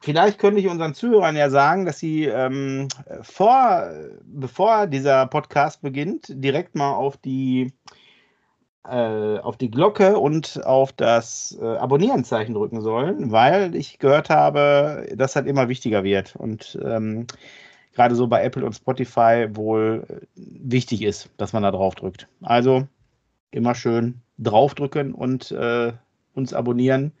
vielleicht könnte ich unseren Zuhörern ja sagen, dass sie ähm, vor, bevor dieser Podcast beginnt, direkt mal auf die äh, auf die Glocke und auf das äh, Abonnierenzeichen drücken sollen, weil ich gehört habe, dass das immer wichtiger wird und ähm, gerade so bei Apple und Spotify wohl äh, wichtig ist, dass man da drauf drückt. Also immer schön draufdrücken und äh, uns abonnieren.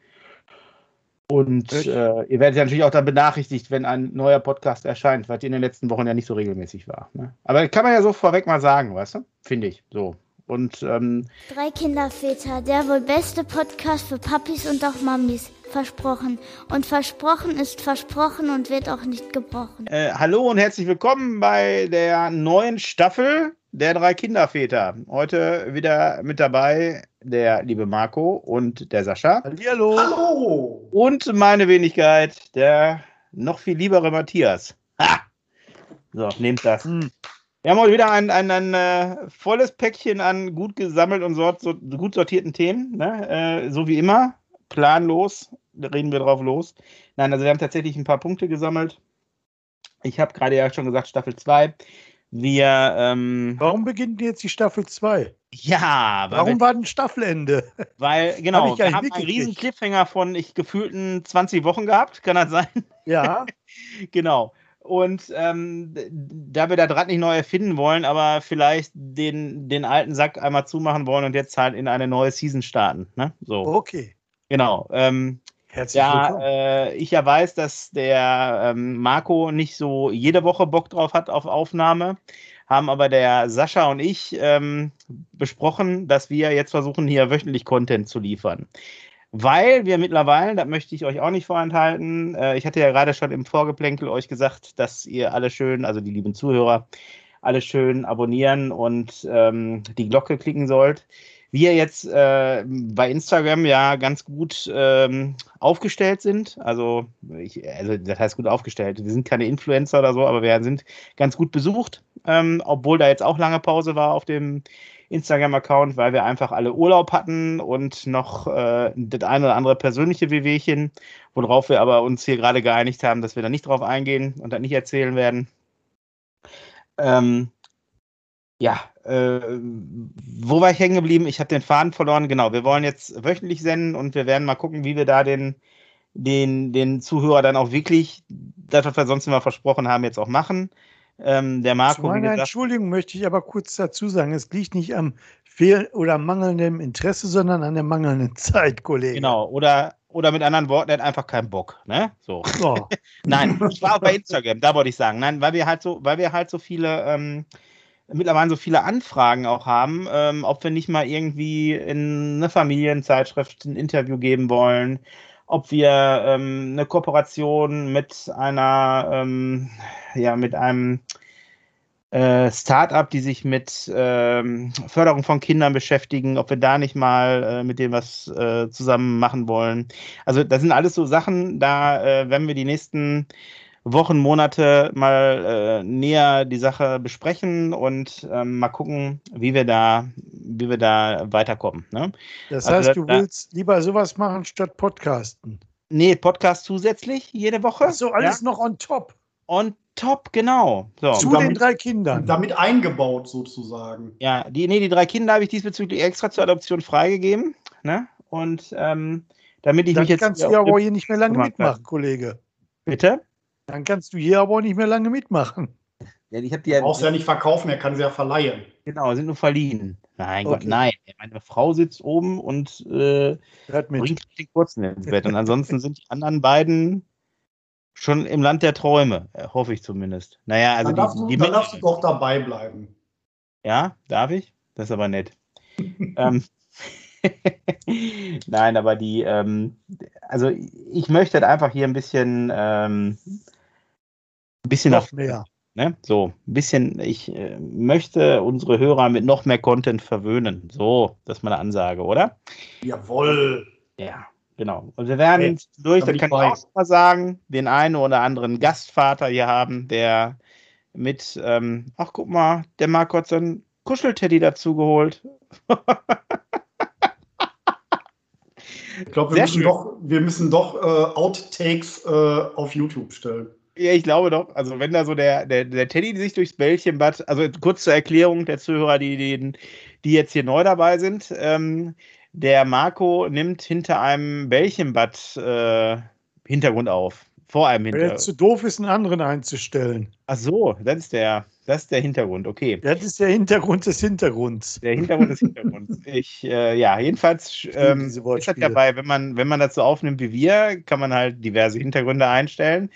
Und äh, ihr werdet ja natürlich auch dann benachrichtigt, wenn ein neuer Podcast erscheint, was in den letzten Wochen ja nicht so regelmäßig war. Ne? Aber kann man ja so vorweg mal sagen, weißt du? Finde ich so. Und ähm, drei Kinderväter, der wohl beste Podcast für Papis und auch Mamis. Versprochen. Und versprochen ist versprochen und wird auch nicht gebrochen. Äh, hallo und herzlich willkommen bei der neuen Staffel der drei Kinderväter. Heute wieder mit dabei der liebe Marco und der Sascha. Hallo. Hallo. Und meine Wenigkeit, der noch viel liebere Matthias. Ha! So, nehmt das. Hm. Wir haben heute wieder ein, ein, ein, ein äh, volles Päckchen an gut gesammelt und sort, so, gut sortierten Themen. Ne? Äh, so wie immer, planlos, reden wir drauf los. Nein, also wir haben tatsächlich ein paar Punkte gesammelt. Ich habe gerade ja schon gesagt, Staffel 2. Wir. Ähm, Warum beginnt jetzt die Staffel 2? Ja, warum wir, war denn Staffelende? Weil, genau, wir haben einen riesen Cliffhanger von ich gefühlten 20 Wochen gehabt, kann das sein? Ja. genau. Und ähm, da wir da Draht nicht neu erfinden wollen, aber vielleicht den, den alten Sack einmal zumachen wollen und jetzt halt in eine neue Season starten. Ne? So. Okay. Genau. Ähm, Herzlich ja, willkommen. Äh, ich ja weiß, dass der ähm, Marco nicht so jede Woche Bock drauf hat auf Aufnahme. Haben aber der Sascha und ich ähm, besprochen, dass wir jetzt versuchen, hier wöchentlich Content zu liefern weil wir mittlerweile, das möchte ich euch auch nicht vorenthalten, äh, ich hatte ja gerade schon im Vorgeplänkel euch gesagt, dass ihr alle schön, also die lieben Zuhörer, alle schön abonnieren und ähm, die Glocke klicken sollt. Wir jetzt äh, bei Instagram ja ganz gut ähm, aufgestellt sind. Also, ich, also, das heißt gut aufgestellt. Wir sind keine Influencer oder so, aber wir sind ganz gut besucht, ähm, obwohl da jetzt auch lange Pause war auf dem Instagram-Account, weil wir einfach alle Urlaub hatten und noch äh, das eine oder andere persönliche Wehwehchen, worauf wir aber uns hier gerade geeinigt haben, dass wir da nicht drauf eingehen und das nicht erzählen werden. Ähm, ja, äh, wo war ich hängen geblieben? Ich habe den Faden verloren. Genau, wir wollen jetzt wöchentlich senden und wir werden mal gucken, wie wir da den, den, den Zuhörer dann auch wirklich, das, was wir sonst immer versprochen haben, jetzt auch machen. Ähm, der Marco. Zu meiner gesagt, Entschuldigung möchte ich aber kurz dazu sagen, es liegt nicht am Fehl- oder mangelndem Interesse, sondern an der mangelnden Zeit, Kollege. Genau, oder, oder mit anderen Worten, er hat einfach keinen Bock. Ne? So. Oh. Nein, ich war auch bei Instagram, da wollte ich sagen. Nein, weil wir halt so, weil wir halt so viele, ähm, mittlerweile so viele Anfragen auch haben, ähm, ob wir nicht mal irgendwie in eine Familienzeitschrift ein Interview geben wollen ob wir ähm, eine Kooperation mit einer, ähm, ja, mit einem äh, Startup, die sich mit ähm, Förderung von Kindern beschäftigen, ob wir da nicht mal äh, mit dem was äh, zusammen machen wollen. Also das sind alles so Sachen, da äh, werden wir die nächsten Wochen, Monate mal äh, näher die Sache besprechen und ähm, mal gucken, wie wir da, wie wir da weiterkommen. Ne? Das also heißt, also, du willst lieber sowas machen statt Podcasten? Nee, Podcast zusätzlich jede Woche. Ach so, alles ja? noch on top. On top, genau. So. Zu damit, den drei Kindern. Damit eingebaut sozusagen. Ja, die, nee, die drei Kinder habe ich diesbezüglich extra zur Adoption freigegeben. Ne? Und ähm, damit ich Dann mich jetzt. kannst du ja aber hier nicht mehr lange mitmachen, Kollege. Bitte? Dann kannst du hier aber auch nicht mehr lange mitmachen. Ja, ich die ja, brauchst ja nicht verkaufen, er kann sie ja verleihen. Genau, sind nur verliehen. Nein, okay. Gott, nein. Meine Frau sitzt oben und äh, bringt den Kurzen ins Bett. Und ansonsten sind die anderen beiden schon im Land der Träume, äh, hoffe ich zumindest. Naja, also dann darfst, die, du, die dann darfst du doch dabei bleiben. Ja, darf ich? Das ist aber nett. ähm, Nein, aber die, ähm, also ich möchte halt einfach hier ein bisschen ähm, ein bisschen noch mehr. Ne? So, ein bisschen, ich äh, möchte unsere Hörer mit noch mehr Content verwöhnen. So, das ist meine Ansage, oder? Jawohl. Ja, genau. Und wir werden jetzt durch, das kann ich auch mal sagen, den einen oder anderen Gastvater hier haben, der mit, ähm, ach guck mal, der Marco hat so einen Kuschelteddy dazu geholt. Ich glaube, wir, müssen doch, wir müssen doch äh, Outtakes äh, auf YouTube stellen. Ja, ich glaube doch. Also wenn da so der, der, der Teddy sich durchs Bällchenbad, also kurz zur Erklärung der Zuhörer, die, die, die jetzt hier neu dabei sind, ähm, der Marco nimmt hinter einem Bällchenbad äh, Hintergrund auf. Vor einem Hintergrund. Weil er zu doof ist, einen anderen einzustellen. Ach so, das ist der, das ist der Hintergrund, okay. Das ist der Hintergrund des Hintergrunds. Der Hintergrund des Hintergrunds. Ich, äh, ja, jedenfalls ähm, ist das dabei, wenn man, wenn man das so aufnimmt wie wir, kann man halt diverse Hintergründe einstellen.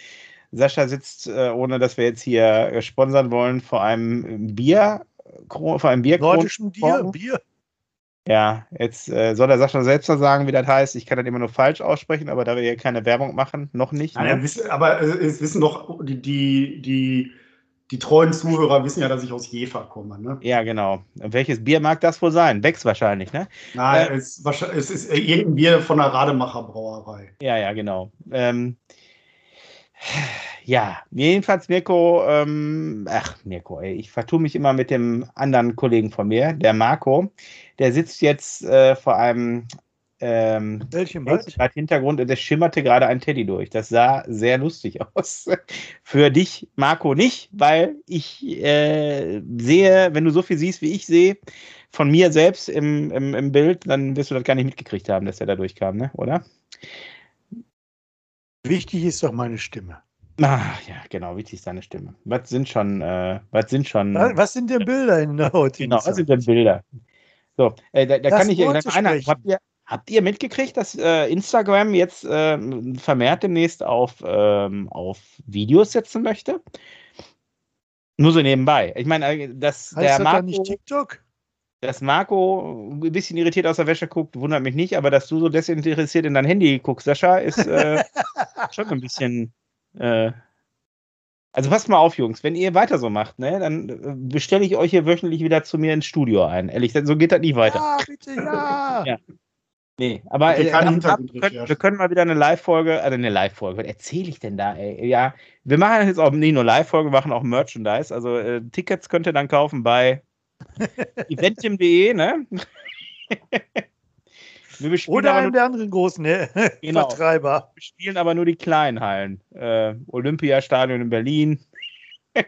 Sascha sitzt, äh, ohne dass wir jetzt hier äh, sponsern wollen, vor einem Bier, vor einem Bier. Nordischen Bier, Bier. Ja, jetzt äh, soll der Sascha selbst mal sagen, wie das heißt. Ich kann das immer nur falsch aussprechen, aber da wir hier keine Werbung machen, noch nicht. Ne? Ja, aber es wissen doch die, die, die, die, treuen Zuhörer wissen ja, dass ich aus Jever komme. Ne? Ja, genau. welches Bier mag das wohl sein? Becks wahrscheinlich, ne? Nein, äh, es, es, ist irgendein Bier von der Rademacher Brauerei. Ja, ja, genau. Ähm, ja, jedenfalls Mirko, ähm, ach Mirko, ey, ich vertue mich immer mit dem anderen Kollegen von mir, der Marco. Der sitzt jetzt äh, vor einem ähm, Welchem Hintergrund und es schimmerte gerade ein Teddy durch. Das sah sehr lustig aus. Für dich, Marco, nicht, weil ich äh, sehe, wenn du so viel siehst, wie ich sehe, von mir selbst im, im, im Bild, dann wirst du das gar nicht mitgekriegt haben, dass er da durchkam, ne? oder? Wichtig ist doch meine Stimme. Ach ja, genau, wichtig ist deine Stimme. Was sind schon, äh, was sind schon. Was, was sind denn Bilder in der heutigen Genau, was sind denn Bilder? So, äh, da, da kann ich einer, habt ihr, habt ihr mitgekriegt, dass äh, Instagram jetzt äh, vermehrt demnächst auf, ähm, auf Videos setzen möchte? Nur so nebenbei. Ich meine, äh, dass heißt der das Marco, nicht TikTok? Dass Marco ein bisschen irritiert aus der Wäsche guckt, wundert mich nicht, aber dass du so desinteressiert in dein Handy guckst, Sascha, ist äh, schon ein bisschen äh, also passt mal auf, Jungs, wenn ihr weiter so macht, ne, dann äh, bestelle ich euch hier wöchentlich wieder zu mir ins Studio ein. Ehrlich, so geht das nicht weiter. Ja, bitte, ja. ja. Nee, aber äh, ab, können, wir, können, mal wieder eine Live-Folge, also eine Live-Folge, was erzähle ich denn da, ey? Ja, wir machen jetzt auch nicht nur Live-Folge, wir machen auch Merchandise. Also äh, Tickets könnt ihr dann kaufen bei eventim.de, ne? Oder einen der anderen großen genau. Vertreiber. Wir spielen aber nur die kleinen Hallen. Äh, Olympiastadion in Berlin.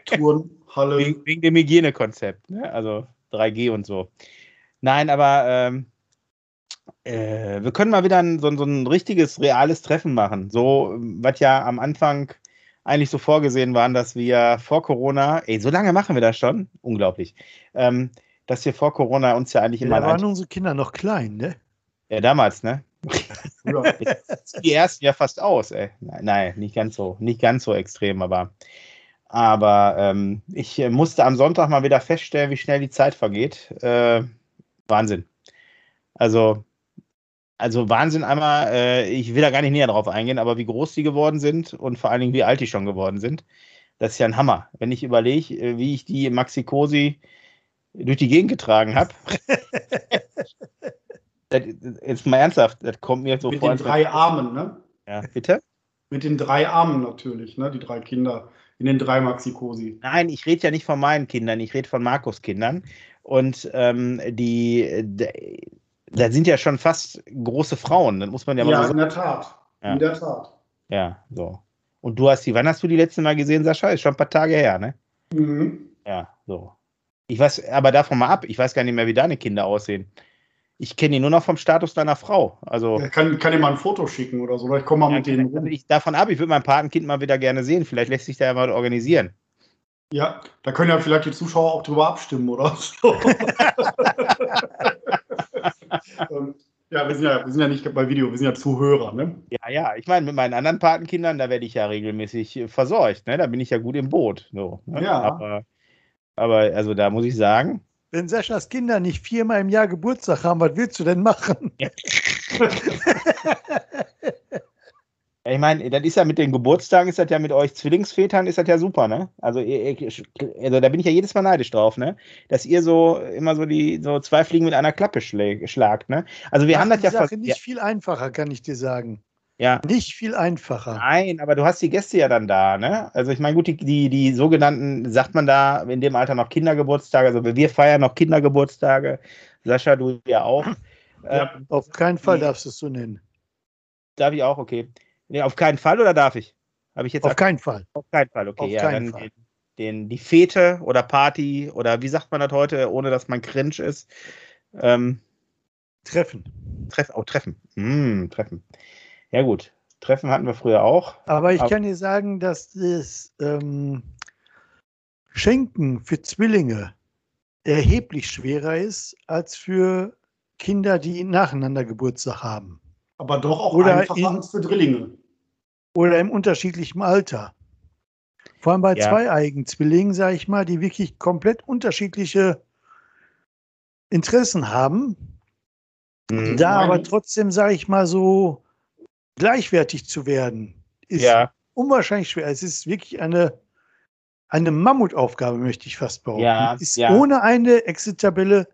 Turnhalle. wegen, wegen, dem Hygienekonzept, ne? also 3G und so. Nein, aber ähm, äh, wir können mal wieder ein, so, so, ein richtiges, reales Treffen machen. So, was ja am Anfang eigentlich so vorgesehen waren, dass wir vor Corona, ey, so lange machen wir das schon, unglaublich, ähm, dass wir vor Corona uns ja eigentlich immer. Da waren unsere Kinder noch klein, ne? Ja, damals, ne? Die ersten ja fast aus, ey. Nein, nicht ganz so, nicht ganz so extrem, aber, aber ähm, ich äh, musste am Sonntag mal wieder feststellen, wie schnell die Zeit vergeht. Äh, Wahnsinn. Also, also Wahnsinn einmal, äh, ich will da gar nicht näher drauf eingehen, aber wie groß die geworden sind und vor allen Dingen, wie alt die schon geworden sind. Das ist ja ein Hammer. Wenn ich überlege, äh, wie ich die Maxi Cosi durch die Gegend getragen habe. jetzt mal ernsthaft, das kommt mir so Mit vor. Mit den drei Armen, ne? Ja, bitte? Mit den drei Armen natürlich, ne? Die drei Kinder in den drei Maxi-Cosi. Nein, ich rede ja nicht von meinen Kindern, ich rede von Markus Kindern. Und ähm, die, da sind ja schon fast große Frauen, das muss man ja, ja mal so sagen. Ja, in der Tat. Ja. In der Tat. Ja, so. Und du hast die, wann hast du die letzte Mal gesehen, Sascha? Ist schon ein paar Tage her, ne? Mhm. Ja, so. Ich weiß, aber davon mal ab, ich weiß gar nicht mehr, wie deine Kinder aussehen. Ich kenne ihn nur noch vom Status deiner Frau. Also, ja, kann, kann dir mal ein Foto schicken oder so. Ich komme mal ja, mit denen rum. Ich, davon ab, ich würde mein Patenkind mal wieder gerne sehen. Vielleicht lässt sich da ja mal organisieren. Ja, da können ja vielleicht die Zuschauer auch drüber abstimmen oder so. ja, wir sind ja, wir sind ja nicht bei Video, wir sind ja Zuhörer, ne? Ja, ja. Ich meine, mit meinen anderen Patenkindern, da werde ich ja regelmäßig versorgt, ne? Da bin ich ja gut im Boot. So, ne? Ja. Aber, aber also da muss ich sagen, wenn Saschas Kinder nicht viermal im Jahr Geburtstag haben, was willst du denn machen? Ja. ich meine, das ist ja mit den Geburtstagen, ist das ja mit euch Zwillingsvätern, ist das ja super, ne? Also, also da bin ich ja jedes Mal neidisch drauf, ne? Dass ihr so immer so die so zwei Fliegen mit einer Klappe schlagt, ne? Also wir Macht haben das ja Sache nicht ja. viel einfacher, kann ich dir sagen. Ja. Nicht viel einfacher. Nein, aber du hast die Gäste ja dann da, ne? Also ich meine, gut, die, die, die sogenannten, sagt man da in dem Alter noch Kindergeburtstage, also wir feiern noch Kindergeburtstage, Sascha, du ja auch. Ja, Ähm, auf keinen Fall nee. darfst du es so nennen. darf ich auch, okay. Nee, auf keinen Fall oder darf ich? Habe ich jetzt Auf keinen Fall. Auf keinen Fall, okay. Auf ja, keinen dann Fall. Den, den, die Fete oder Party oder wie sagt man das heute, ohne dass man cringe ist? Ähm, Treffen. Treff, oh, Treffen. Hm, Treffen. Ja, gut. Treffen hatten wir früher auch. Aber ich Aber- kann dir sagen, dass das ähm, Schenken für Zwillinge erheblich schwerer ist als für Kinder, die nacheinander Geburtstag haben Aber doch auch Oder einfacher in- als für Drillinge. oder im unterschiedlichen Alter. Vor allem bei Ja. zweieigen Zwillingen, sage ich mal, die wirklich komplett unterschiedliche Interessen haben, Hm. da aber trotzdem, sage ich mal, so gleichwertig zu werden, ist Ja, unwahrscheinlich schwer. Es ist wirklich eine, eine Mammutaufgabe, möchte ich fast behaupten. Ja, ist ja. ohne eine Excel-Tabelle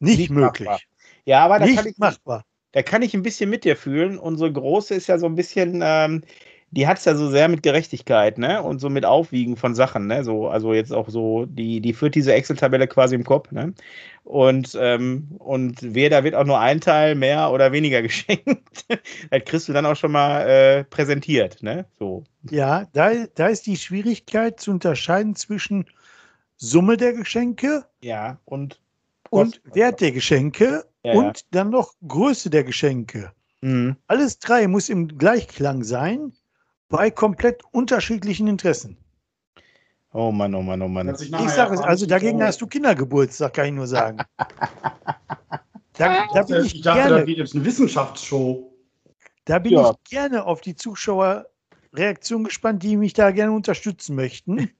nicht, Nicht möglich. machbar. ja, aber da kann, Nicht ich, machbar. da kann ich ein bisschen mit dir fühlen. Unsere Große ist ja so ein bisschen, ähm, die hat es ja so sehr mit Gerechtigkeit, ne? Und so mit Aufwiegen von Sachen, ne? So, also jetzt auch so, die, die führt diese Excel-Tabelle quasi im Kopf, ne? Und, ähm, und weder wird auch nur ein Teil mehr oder weniger geschenkt. das kriegst du dann auch schon mal äh, präsentiert, ne? So. Ja, da, da ist die Schwierigkeit zu unterscheiden zwischen Summe der Geschenke Ja, und und. Wert der Geschenke Ja, und dann noch Größe der Geschenke. Mhm. Alles drei muss im Gleichklang sein bei komplett unterschiedlichen Interessen. Oh Mann, oh Mann, oh Mann. Ich nachher sage es, also dagegen hast du Kindergeburtstag, kann ich nur sagen. Da, da bin Ich ich dachte, gerne das wird jetzt eine Wissenschaftsshow. Da bin Ja. ich gerne auf die Zuschauerreaktion gespannt, die mich da gerne unterstützen möchten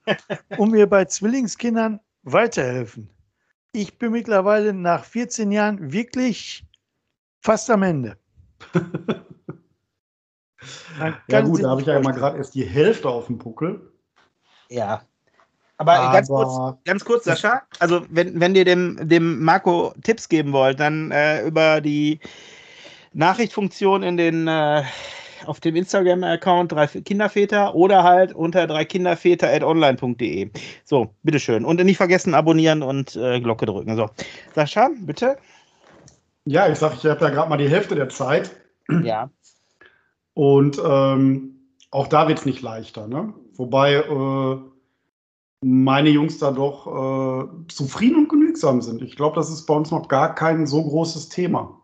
und mir bei Zwillingskindern weiterhelfen. Ich bin mittlerweile nach 14 Jahren wirklich fast am Ende. Ja gut, da habe ich ja mal gerade erst die Hälfte auf dem Puckel. Ja. Aber, ganz kurz, Aber ganz kurz, Sascha, also wenn, wenn ihr dem, dem Marco Tipps geben wollt, dann äh, über die Nachrichtfunktion in den äh, auf dem Instagram-Account drei Kinderväter oder halt unter drei Kinderväter.online.de. So, bitteschön. Und nicht vergessen, abonnieren und äh, Glocke drücken. So. Sascha, bitte. ja, ich sage, ich habe ja gerade mal die Hälfte der Zeit. Ja. Und ähm, auch da wird es nicht leichter. Ne? Wobei äh, meine Jungs da doch äh, zufrieden und genügsam sind. Ich glaube, das ist bei uns noch gar kein so großes Thema.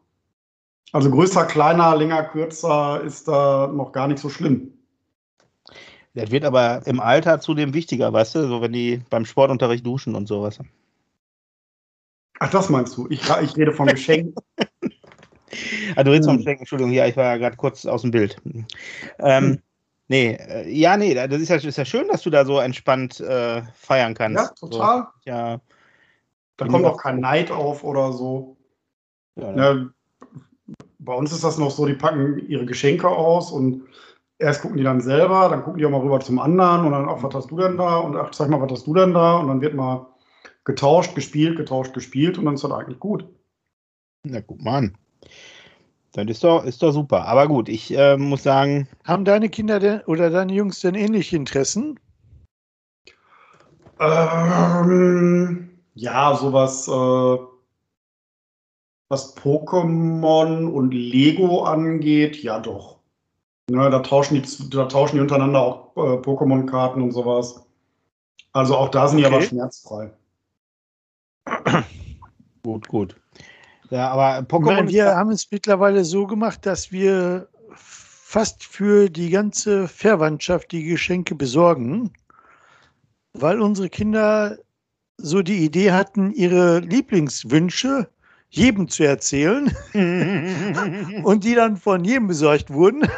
Also größer, kleiner, länger, kürzer ist da noch gar nicht so schlimm. Das wird aber im Alter zudem wichtiger, weißt du, so wenn die beim Sportunterricht duschen und sowas. Ach, das meinst du? Ich, ich rede von Geschenken. Ah, du redest vom Hm. Schenken, Entschuldigung, ja, ich war ja gerade kurz aus dem Bild. Ähm, Hm. Nee, äh, ja, nee, das ist ja, ist ja schön, dass du da so entspannt äh, feiern kannst. ja, total. So, ja, Da kommt auch kein Neid auf oder so. ja, Ja, bei uns ist das noch so, die packen ihre Geschenke aus und erst gucken die dann selber, dann gucken die auch mal rüber zum anderen und dann, ach, was hast du denn da? Und ach, zeig mal, was hast du denn da? Und dann wird mal getauscht, gespielt, getauscht, gespielt und dann ist das eigentlich gut. Na, guck mal an. Das ist doch, ist doch super. Aber gut, ich äh, muss sagen, Haben deine Kinder denn oder deine Jungs denn ähnliche Interessen? Ähm, ja, sowas, äh, was Pokémon und Lego angeht, ja doch. Ne, da, tauschen die, da tauschen die untereinander auch äh, Pokémon-Karten und sowas. Also auch da sind die Okay. aber schmerzfrei. gut, gut. Ja, aber Pokémon. meine, wir haben es mittlerweile so gemacht, dass wir fast für die ganze Verwandtschaft die Geschenke besorgen, weil unsere Kinder so die Idee hatten, ihre Lieblingswünsche jedem zu erzählen und die dann von jedem besorgt wurden,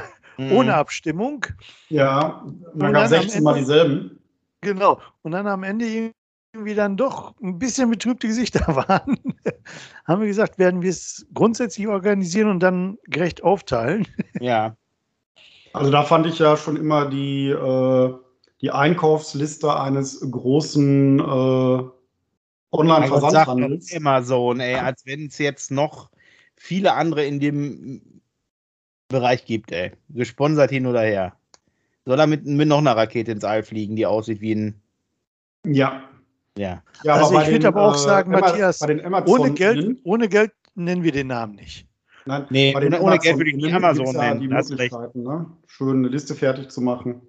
Mhm. ohne Abstimmung. Ja, man dann gab 16 am Mal dieselben. Genau. Und dann am Ende irgendwie dann doch ein bisschen betrübte Gesichter waren, haben wir gesagt, werden wir es grundsätzlich organisieren und dann gerecht aufteilen. Ja, Also da fand ich ja schon immer die, äh, die Einkaufsliste eines großen äh, Online-Versandhandels. Amazon, ey, als wenn es jetzt noch viele andere in dem Bereich gibt, ey. Gesponsert hin oder her. Soll er mit, mit noch einer Rakete ins All fliegen, die aussieht wie ein. Ja. Ja. ja Also ich würd den, aber auch äh, sagen, Ama- Matthias, bei den Ohne Geld, ohne Geld nennen wir den Namen nicht. Nein, Nee, bei den ohne- Geld würde ich Amazon- nicht Amazon ja nennen, Die da. Möglichkeiten, ne? Schön eine Liste fertig zu machen.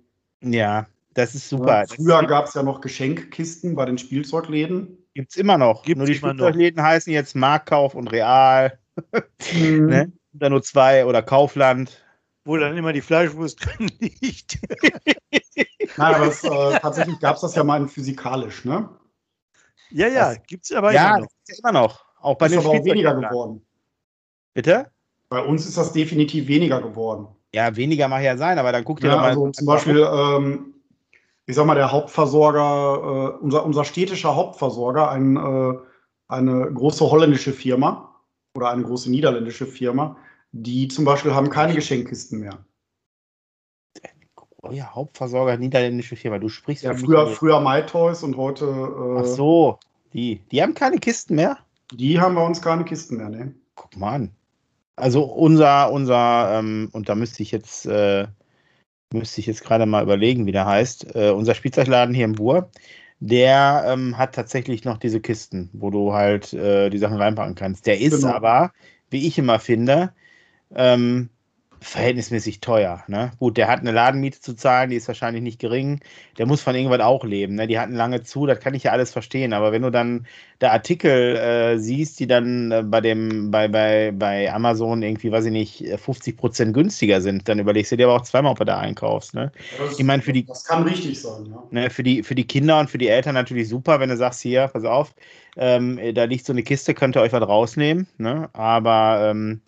Ja, das ist super. Das Früher gab es ja noch Geschenkkisten bei den Spielzeugläden. gibt's immer noch. Gibt's nur die immer noch. Spielzeugläden heißen jetzt Marktkauf und Real. Ne? Oder nur zwei oder Kaufland. Wo dann immer die Fleischwurst drin liegt. Nein, aber es, äh, tatsächlich gab es das ja mal in physikalisch, ne? Ja, ja, Das- gibt es aber ja, immer das noch. ist ja immer noch. Auch bei ist den aber auch weniger geworden. Bitte? Bei uns ist das definitiv weniger geworden. Ja, weniger mag ja sein, aber dann guck dir Ja, doch mal. also zum Beispiel, ähm, ich sag mal, der Hauptversorger, äh, unser, unser städtischer Hauptversorger, ein, äh, eine große holländische Firma oder eine große niederländische Firma, die zum Beispiel haben keine Geschenkkisten mehr. Oh ja, Hauptversorger niederländische Firma. Du sprichst Ja, früher, früher MyToys und heute, äh, Ach so, die. Die haben keine Kisten mehr? die haben bei uns keine Kisten mehr, ne? Guck mal an. Also unser, unser, ähm, und da müsste ich jetzt, äh, müsste ich jetzt gerade mal überlegen, wie der heißt. Äh, unser Spielzeugladen hier im Bur, der ähm, hat tatsächlich noch diese Kisten, wo du halt äh, die Sachen reinpacken kannst. Der ist Genau. aber, wie ich immer finde, ähm, verhältnismäßig teuer. Ne? Gut, der hat eine Ladenmiete zu zahlen, die ist wahrscheinlich nicht gering. Der muss von irgendwas auch leben. Ne? Die hatten lange zu, das kann ich ja alles verstehen. Aber wenn du dann da Artikel äh, siehst, die dann äh, bei dem, bei, bei, bei Amazon irgendwie, weiß ich nicht, äh, 50 Prozent günstiger sind, dann überlegst du dir aber auch zweimal, ob du da einkaufst. Ne? Das, Ich meine, für die- das kann richtig sein, ja. Ne, für, die, für die Kinder und für die Eltern natürlich super, wenn du sagst, hier, pass auf, ähm, da liegt so eine Kiste, könnt ihr euch was rausnehmen. Ne? Aber ähm,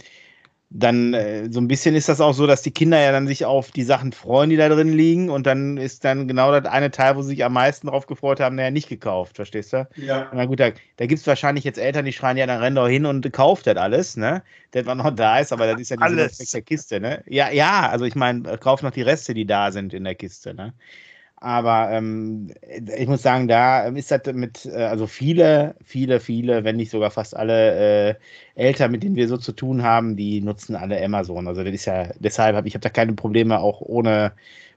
dann äh, so ein bisschen ist das auch so, dass die Kinder ja dann sich auf die Sachen freuen, die da drin liegen. Und dann ist dann genau das eine Teil, wo sie sich am meisten drauf gefreut haben, naja, nicht gekauft, verstehst du? Ja. Na gut, da, da gibt es wahrscheinlich jetzt Eltern, die schreien, ja, dann renn doch hin und kauft das alles, ne? Das, was noch da ist, aber das ist ja nicht Alles. der Kiste, ne? Ja, ja, also ich meine, kauf noch die Reste, die da sind in der Kiste, ne? Aber ähm, ich muss sagen, da ist das mit, äh, also viele, viele, viele, wenn nicht sogar fast alle äh, Eltern, mit denen wir so zu tun haben, die nutzen alle Amazon. Also das ist ja, deshalb habe ich habe da keine Probleme, auch ohne,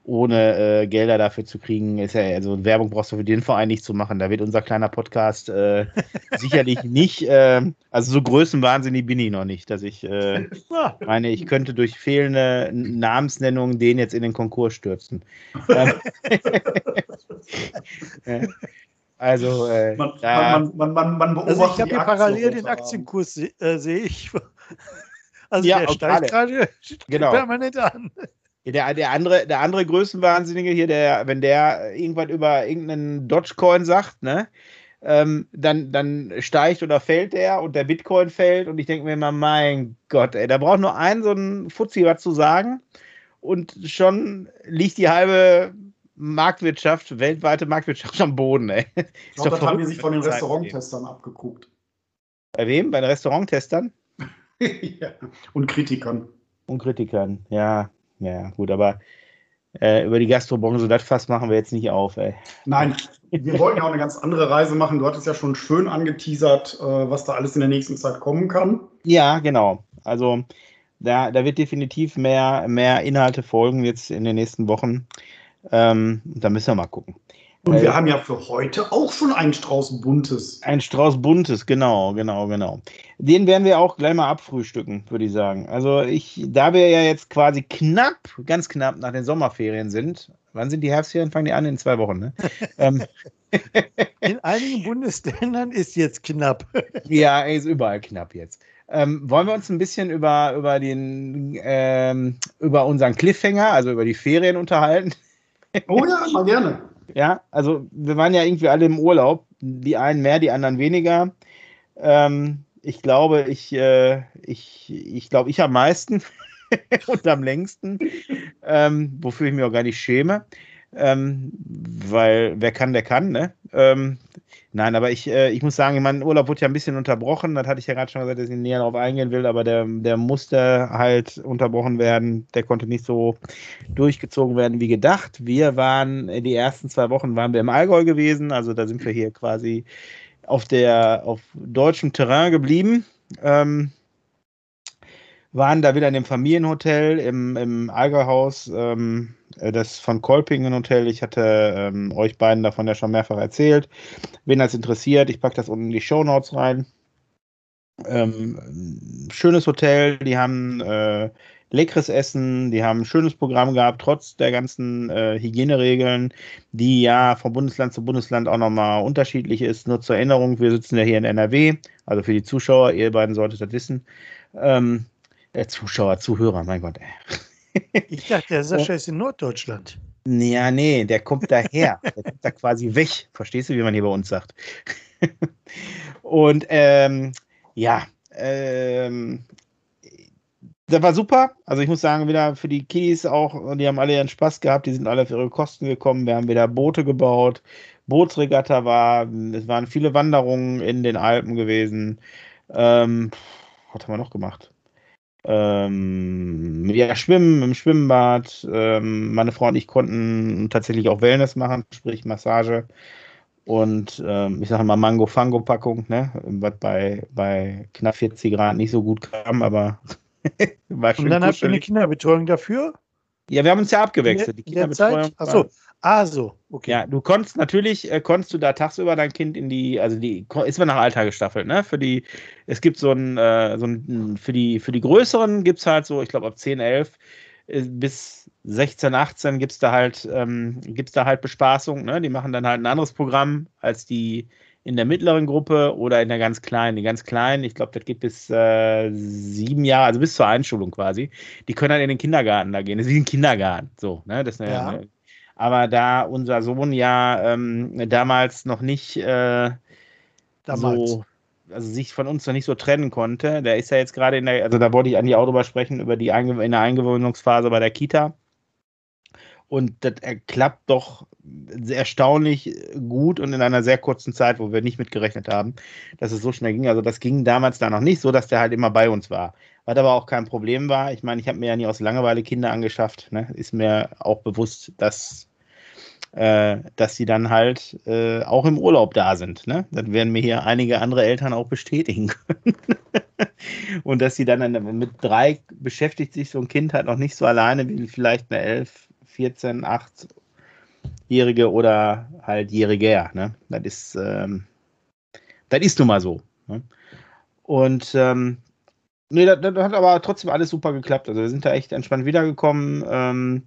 ohne äh, Gelder dafür zu kriegen. Ist ja, also Werbung brauchst du für den Verein nicht zu machen. Da wird unser kleiner Podcast äh, sicherlich nicht, äh, also so größenwahnsinnig bin ich noch nicht, dass ich äh, Ja, meine, ich könnte durch fehlende Namensnennung den jetzt in den Konkurs stürzen. Ähm, also, äh, Man, da, man, man, man, man beobachtet also ich habe hier parallel den. Aktienkurs, se- äh, sehe ich. Also Ja, der steigt gerade Genau. permanent an. Der, der, andere, der andere Größenwahnsinnige hier, der, wenn der irgendwas über irgendeinen Dogecoin sagt, ne, ähm, dann, dann steigt oder fällt der und der Bitcoin fällt und ich denke mir immer, mein Gott, ey, da braucht nur ein so ein Fuzzi was zu sagen und schon liegt die halbe Marktwirtschaft, weltweite Marktwirtschaft am Boden, ey. Ich glaube, das haben die sich von den Restauranttestern abgeguckt. Bei wem? Bei den Restauranttestern ja. Und Kritikern. und Kritikern. Ja, ja, gut, aber äh, über die Gastrobranche, das Fass machen wir jetzt nicht auf, ey. Nein, wir wollten ja auch eine ganz andere Reise machen. Du hattest ja schon schön angeteasert, äh, was da alles in der nächsten Zeit kommen kann. Ja, genau. Also da, da wird definitiv mehr, mehr Inhalte folgen jetzt in den nächsten Wochen. Ähm, da müssen wir mal gucken. Und wir haben ja für heute auch schon einen Strauß Buntes. Ein Strauß Buntes, genau, genau, genau. Den werden wir auch gleich mal abfrühstücken, würde ich sagen. Also ich, da wir ja jetzt quasi knapp, ganz knapp nach den Sommerferien sind, wann sind die Herbstferien? Fangen die an in zwei Wochen, ne? ähm, In einigen Bundesländern ist jetzt knapp. ja, ist überall knapp jetzt. Ähm, wollen wir uns ein bisschen über, über den ähm, über unseren Cliffhanger, also über die Ferien unterhalten? Oh ja, mal gerne. Ja, also wir waren ja irgendwie alle im Urlaub. Die einen mehr, die anderen weniger. Ähm, ich glaube, ich, äh, ich, ich glaube, ich am meisten und am längsten, ähm, wofür ich mich auch gar nicht schäme. Ähm, weil wer kann, der kann, ne? Ähm, nein, aber ich, äh, ich muss sagen, mein Urlaub wurde ja ein bisschen unterbrochen. Das hatte ich ja gerade schon gesagt, dass ich näher darauf eingehen will, aber der, der musste halt unterbrochen werden. Der konnte nicht so durchgezogen werden wie gedacht. Wir waren, äh, die ersten zwei Wochen waren wir im Allgäu gewesen, also da sind wir hier quasi auf der, auf deutschem Terrain geblieben. Ähm, waren da wieder in dem Familienhotel im, im Allgäuhaus, ähm, äh, das von Kolpingen Hotel. Ich hatte ähm, euch beiden davon ja schon mehrfach erzählt. Wen das interessiert, ich packe das unten in die Shownotes rein. Ähm, schönes Hotel, die haben äh, leckeres Essen, die haben ein schönes Programm gehabt, trotz der ganzen äh, Hygieneregeln, die ja von Bundesland zu Bundesland auch nochmal unterschiedlich ist. Nur zur Erinnerung, wir sitzen ja hier in NRW, also für die Zuschauer, ihr beiden solltet das wissen. Ähm, äh, Zuschauer, Zuhörer, mein Gott. Ey. Ich dachte, der Sascha ist in Norddeutschland. Ja, nee, der kommt daher. der kommt da quasi weg. Verstehst du, wie man hier bei uns sagt? Und ähm, ja, ähm, das war super. Also ich muss sagen, wieder für die Kiddies auch, die haben alle ihren Spaß gehabt, die sind alle für ihre Kosten gekommen. Wir haben wieder Boote gebaut, Bootsregatta war, es waren viele Wanderungen in den Alpen gewesen. Ähm, was haben wir noch gemacht? Ähm, ja, Schwimmen im Schwimmbad. Ähm, meine Frau und ich konnten tatsächlich auch Wellness machen, sprich Massage. Und ähm, ich sage mal Mango-Fango-Packung, ne? was bei, bei knapp 40 Grad nicht so gut kam, aber war schön. Und dann hast du eine Kinderbetreuung dafür? Ja, wir haben uns ja abgewechselt. Die Kinderbetreuung. Achso, ah, so, okay. Ja, du konntest natürlich, äh, konntest du da tagsüber dein Kind in die, also die, ist immer nach Alter gestaffelt, ne? Für die, es gibt so ein, äh, so ein für die, für die größeren gibt es halt so, ich glaube ab 10, 11 äh, bis 16, 18 gibt es da halt, ähm, gibt's da halt Bespaßung, ne? Die machen dann halt ein anderes Programm als die in der mittleren Gruppe oder in der ganz kleinen. Die ganz kleinen, ich glaube, das geht bis äh, sieben Jahre, also bis zur Einschulung quasi. Die können dann in den Kindergarten da gehen. Das ist wie ein Kindergarten, so. Ne? Das eine, ja. eine, aber da unser Sohn ja ähm, damals noch nicht äh, damals. so also sich von uns noch nicht so trennen konnte. Der ist ja jetzt gerade in der, also da wollte ich an die auch drüber sprechen, über die Einge in der Eingewöhnungsphase bei der Kita. Und das klappt doch erstaunlich gut und in einer sehr kurzen Zeit, wo wir nicht mitgerechnet haben, dass es so schnell ging. Also das ging damals da noch nicht so, dass der halt immer bei uns war. Was aber auch kein Problem war. Ich meine, ich habe mir ja nie aus Langeweile Kinder angeschafft. Ne? Ist mir auch bewusst, dass, äh, dass sie dann halt äh, auch im Urlaub da sind. Ne? Das werden mir hier einige andere Eltern auch bestätigen können. und dass sie dann mit drei beschäftigt sich so ein Kind halt noch nicht so alleine wie vielleicht eine elf 14, 8-Jährige oder halt Jähriger. Ne? Das ist, ähm, das ist nun mal so. Ne? Und ähm, nee, das, das, hat aber trotzdem alles super geklappt. Also wir sind da echt entspannt wiedergekommen. Ähm,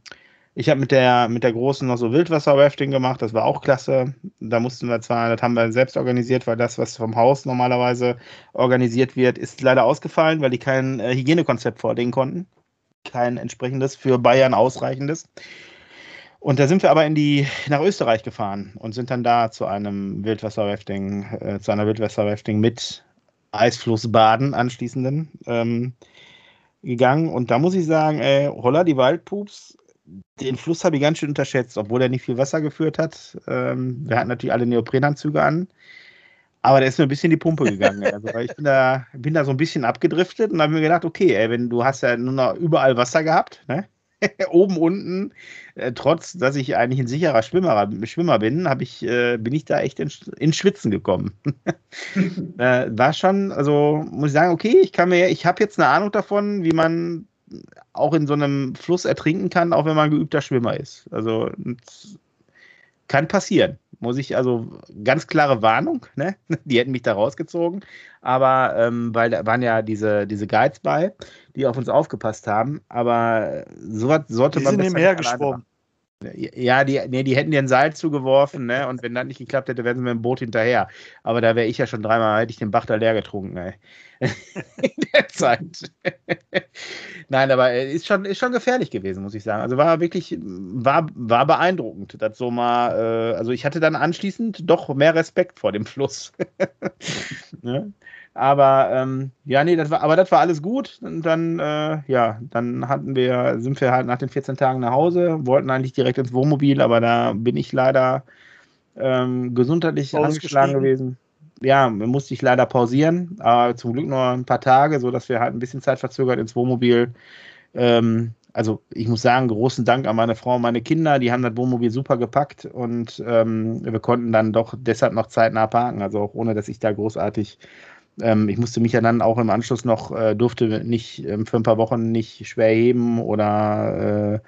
ich habe mit der, mit der Großen noch so Wildwasser-Rafting gemacht, das war auch klasse. Da mussten wir zwar, das haben wir selbst organisiert, weil das, was vom Haus normalerweise organisiert wird, ist leider ausgefallen, weil die kein äh, Hygienekonzept vorlegen konnten kein entsprechendes, für Bayern ausreichendes. Und da sind wir aber in die, nach Österreich gefahren und sind dann da zu einem Wildwasserrafting, äh, zu einer Wildwasserrafting mit Eisflussbaden anschließenden ähm, gegangen. Und da muss ich sagen, ey, holla, die Waldpups, den Fluss habe ich ganz schön unterschätzt, obwohl er nicht viel Wasser geführt hat. Ähm, wir hatten natürlich alle Neoprenanzüge an. Aber der ist mir ein bisschen die Pumpe gegangen. Also, ich bin da, bin da so ein bisschen abgedriftet und habe mir gedacht, okay, ey, wenn du hast ja nur noch überall Wasser gehabt, ne? oben, unten, äh, trotz dass ich eigentlich ein sicherer Schwimmer, Schwimmer bin, ich, äh, bin ich da echt ins in Schwitzen gekommen. äh, war schon, also muss ich sagen, okay, ich kann mir, ich habe jetzt eine Ahnung davon, wie man auch in so einem Fluss ertrinken kann, auch wenn man geübter Schwimmer ist. Also kann passieren. Muss ich also ganz klare Warnung, ne? Die hätten mich da rausgezogen. Aber ähm, weil da waren ja diese, diese Guides bei, die auf uns aufgepasst haben. Aber sowas sollte die man. Die sind nebenher geschwommen. Ja, die, nee, die hätten dir ein Seil zugeworfen, ne? Und wenn das nicht geklappt hätte, wären sie mit dem Boot hinterher. Aber da wäre ich ja schon dreimal, hätte ich den Bach da leer getrunken, ey. In der Zeit. Nein, aber ist schon, ist schon gefährlich gewesen, muss ich sagen. Also war wirklich, war, war beeindruckend. Das so mal, äh, also ich hatte dann anschließend doch mehr Respekt vor dem Fluss. ne? Aber ähm, ja, nee, das war, aber das war alles gut. Und dann, äh, ja, dann hatten wir, sind wir halt nach den 14 Tagen nach Hause, wollten eigentlich direkt ins Wohnmobil, aber da bin ich leider ähm, gesundheitlich angeschlagen gewesen. Ja, musste ich leider pausieren, aber zum Glück nur ein paar Tage, sodass wir halt ein bisschen Zeit verzögert ins Wohnmobil. Ähm, also ich muss sagen, großen Dank an meine Frau und meine Kinder, die haben das Wohnmobil super gepackt und ähm, wir konnten dann doch deshalb noch zeitnah parken, also auch ohne, dass ich da großartig ich musste mich ja dann auch im Anschluss noch, äh, durfte nicht ähm, für ein paar Wochen nicht schwer heben oder äh,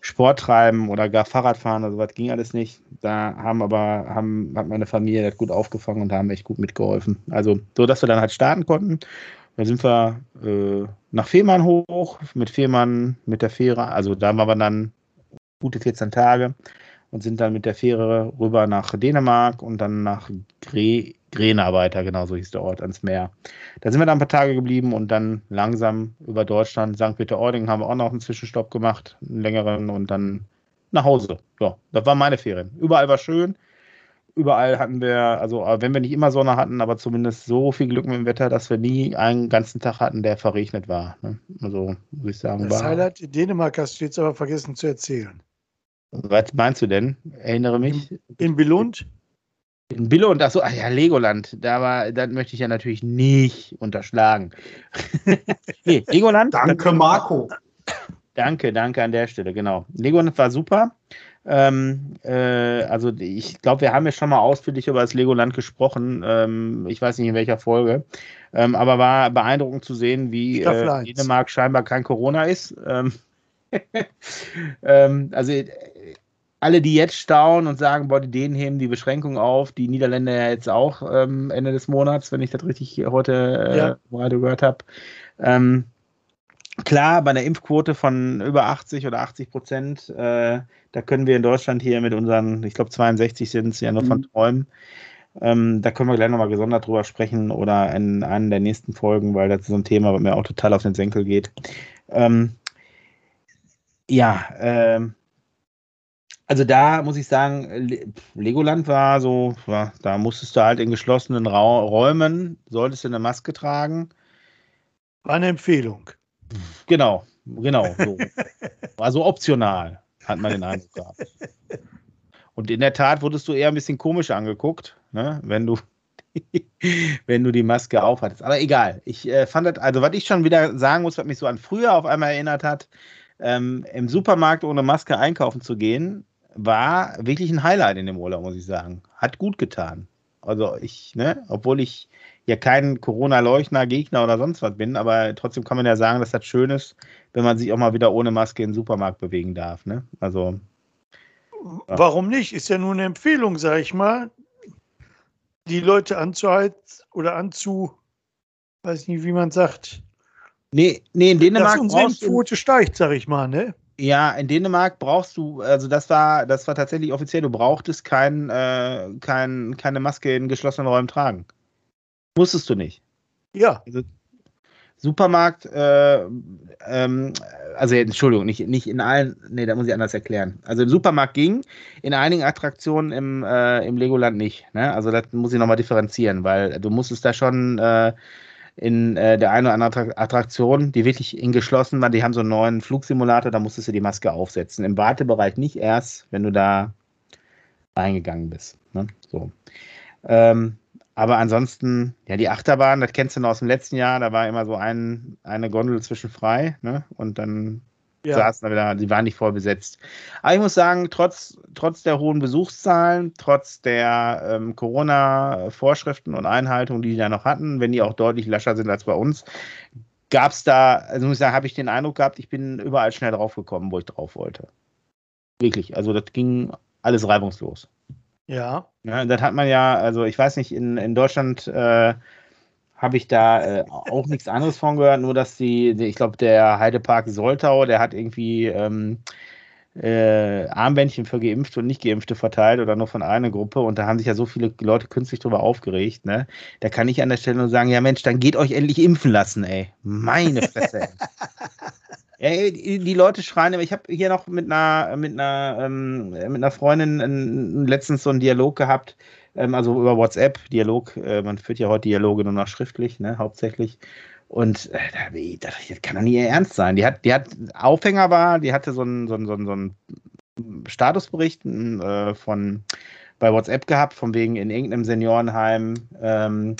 Sport treiben oder gar Fahrrad fahren oder sowas ging alles nicht. Da haben aber, haben, hat meine Familie das gut aufgefangen und haben echt gut mitgeholfen. Also, so dass wir dann halt starten konnten. Dann sind wir äh, nach Fehmarn hoch, mit Fehmarn, mit der Fähre. Also, da waren wir dann gute 14 Tage und sind dann mit der Fähre rüber nach Dänemark und dann nach Gre Grenarbeiter, genau so hieß der Ort, ans Meer. Da sind wir dann ein paar Tage geblieben und dann langsam über Deutschland, St. Peter-Ording haben wir auch noch einen Zwischenstopp gemacht, einen längeren und dann nach Hause. Ja, das waren meine Ferien. Überall war schön. Überall hatten wir, also wenn wir nicht immer Sonne hatten, aber zumindest so viel Glück mit dem Wetter, dass wir nie einen ganzen Tag hatten, der verregnet war. Ne? Also muss ich sagen. Das war, Highlight in Dänemark hast du jetzt aber vergessen zu erzählen. Was meinst du denn? Erinnere mich. In, in Billund? In Billund, achso, ach ja, Legoland. Da war, das möchte ich ja natürlich nicht unterschlagen. nee, Legoland. Danke, Marco. Danke, danke an der Stelle, genau. Legoland war super. Ähm, äh, also ich glaube, wir haben ja schon mal ausführlich über das Legoland gesprochen. Ähm, ich weiß nicht in welcher Folge. Ähm, aber war beeindruckend zu sehen, wie äh, Dänemark scheinbar kein Corona ist. Ähm, ähm, also alle, die jetzt staunen und sagen, boah, die Dänen heben die Beschränkung auf, die Niederländer ja jetzt auch ähm, Ende des Monats, wenn ich das richtig heute äh, ja. gerade gehört habe. Ähm, klar, bei einer Impfquote von über 80 oder 80 Prozent, äh, da können wir in Deutschland hier mit unseren, ich glaube 62 sind es ja nur mhm. von träumen. Ähm, da können wir gleich nochmal gesondert drüber sprechen oder in einer der nächsten Folgen, weil das ist so ein Thema, was mir auch total auf den Senkel geht. Ähm, ja, ähm, also da muss ich sagen, Legoland war so, ja, da musstest du halt in geschlossenen Ra Räumen, solltest du eine Maske tragen. War eine Empfehlung. Genau, genau. So. War so optional, hat man den Eindruck gehabt. Und in der Tat wurdest du eher ein bisschen komisch angeguckt, ne, wenn du wenn du die Maske aufhattest. Aber egal. Ich äh, fand das, also was ich schon wieder sagen muss, was mich so an früher auf einmal erinnert hat, ähm, im Supermarkt ohne Maske einkaufen zu gehen, war wirklich ein Highlight in dem Urlaub, muss ich sagen. Hat gut getan. Also ich, ne, obwohl ich ja kein Corona-Leugner, Gegner oder sonst was bin, aber trotzdem kann man ja sagen, dass das schön ist, wenn man sich auch mal wieder ohne Maske in den Supermarkt bewegen darf. Ne? Also. Ja. Warum nicht? Ist ja nur eine Empfehlung, sag ich mal, die Leute anzuhalten oder anzu, weiß nicht, wie man sagt. Nee, nee, in Dänemark. Dass unsere Quote steigt, sag ich mal, ne? Ja, in Dänemark brauchst du, also das war, das war tatsächlich offiziell, du brauchtest kein, äh, kein, keine Maske in geschlossenen Räumen tragen. Musstest du nicht. Ja. Also, Supermarkt, äh, ähm, also Entschuldigung, nicht, nicht in allen, nee, da muss ich anders erklären. Also im Supermarkt ging, in einigen Attraktionen im, äh, im Legoland nicht. Ne? Also das muss ich nochmal differenzieren, weil du musstest da schon äh, in äh, der einen oder anderen Attraktion, die wirklich in geschlossen war, die haben so einen neuen Flugsimulator, da musstest du die Maske aufsetzen. Im Wartebereich nicht erst, wenn du da reingegangen bist. Ne? So. Ähm, aber ansonsten, ja, die Achterbahn, das kennst du noch aus dem letzten Jahr, da war immer so ein, eine Gondel zwischen frei, ne? Und dann ja. saßen da wieder, die waren nicht voll besetzt. Aber ich muss sagen, trotz, trotz der hohen Besuchszahlen, trotz der ähm, Corona-Vorschriften und Einhaltungen, die die da noch hatten, wenn die auch deutlich lascher sind als bei uns, gab es da, also muss ich sagen, habe ich den Eindruck gehabt, ich bin überall schnell drauf gekommen, wo ich drauf wollte. Wirklich, also das ging alles reibungslos. Ja. ja das hat man ja, also ich weiß nicht, in, in Deutschland äh, habe ich da äh, auch nichts anderes von gehört, nur dass die, die ich glaube, der Heidepark Soltau, der hat irgendwie ähm, äh, Armbändchen für Geimpfte und Nicht-Geimpfte verteilt oder nur von einer Gruppe und da haben sich ja so viele Leute künstlich drüber aufgeregt, ne? Da kann ich an der Stelle nur sagen, ja Mensch, dann geht euch endlich impfen lassen, ey. Meine Fresse. ey. die, die Leute schreien, ich habe hier noch mit einer, mit einer, ähm, mit einer Freundin letztens so einen Dialog gehabt, ähm, also über WhatsApp, Dialog, äh, man führt ja heute Dialoge nur noch schriftlich, ne, hauptsächlich. Und äh, das, kann doch nie ihr Ernst sein. Die hat, die hat Aufhänger war, die hatte so einen, so einen, so einen, so einen Statusbericht äh, von bei WhatsApp gehabt, von wegen in irgendeinem Seniorenheim ähm,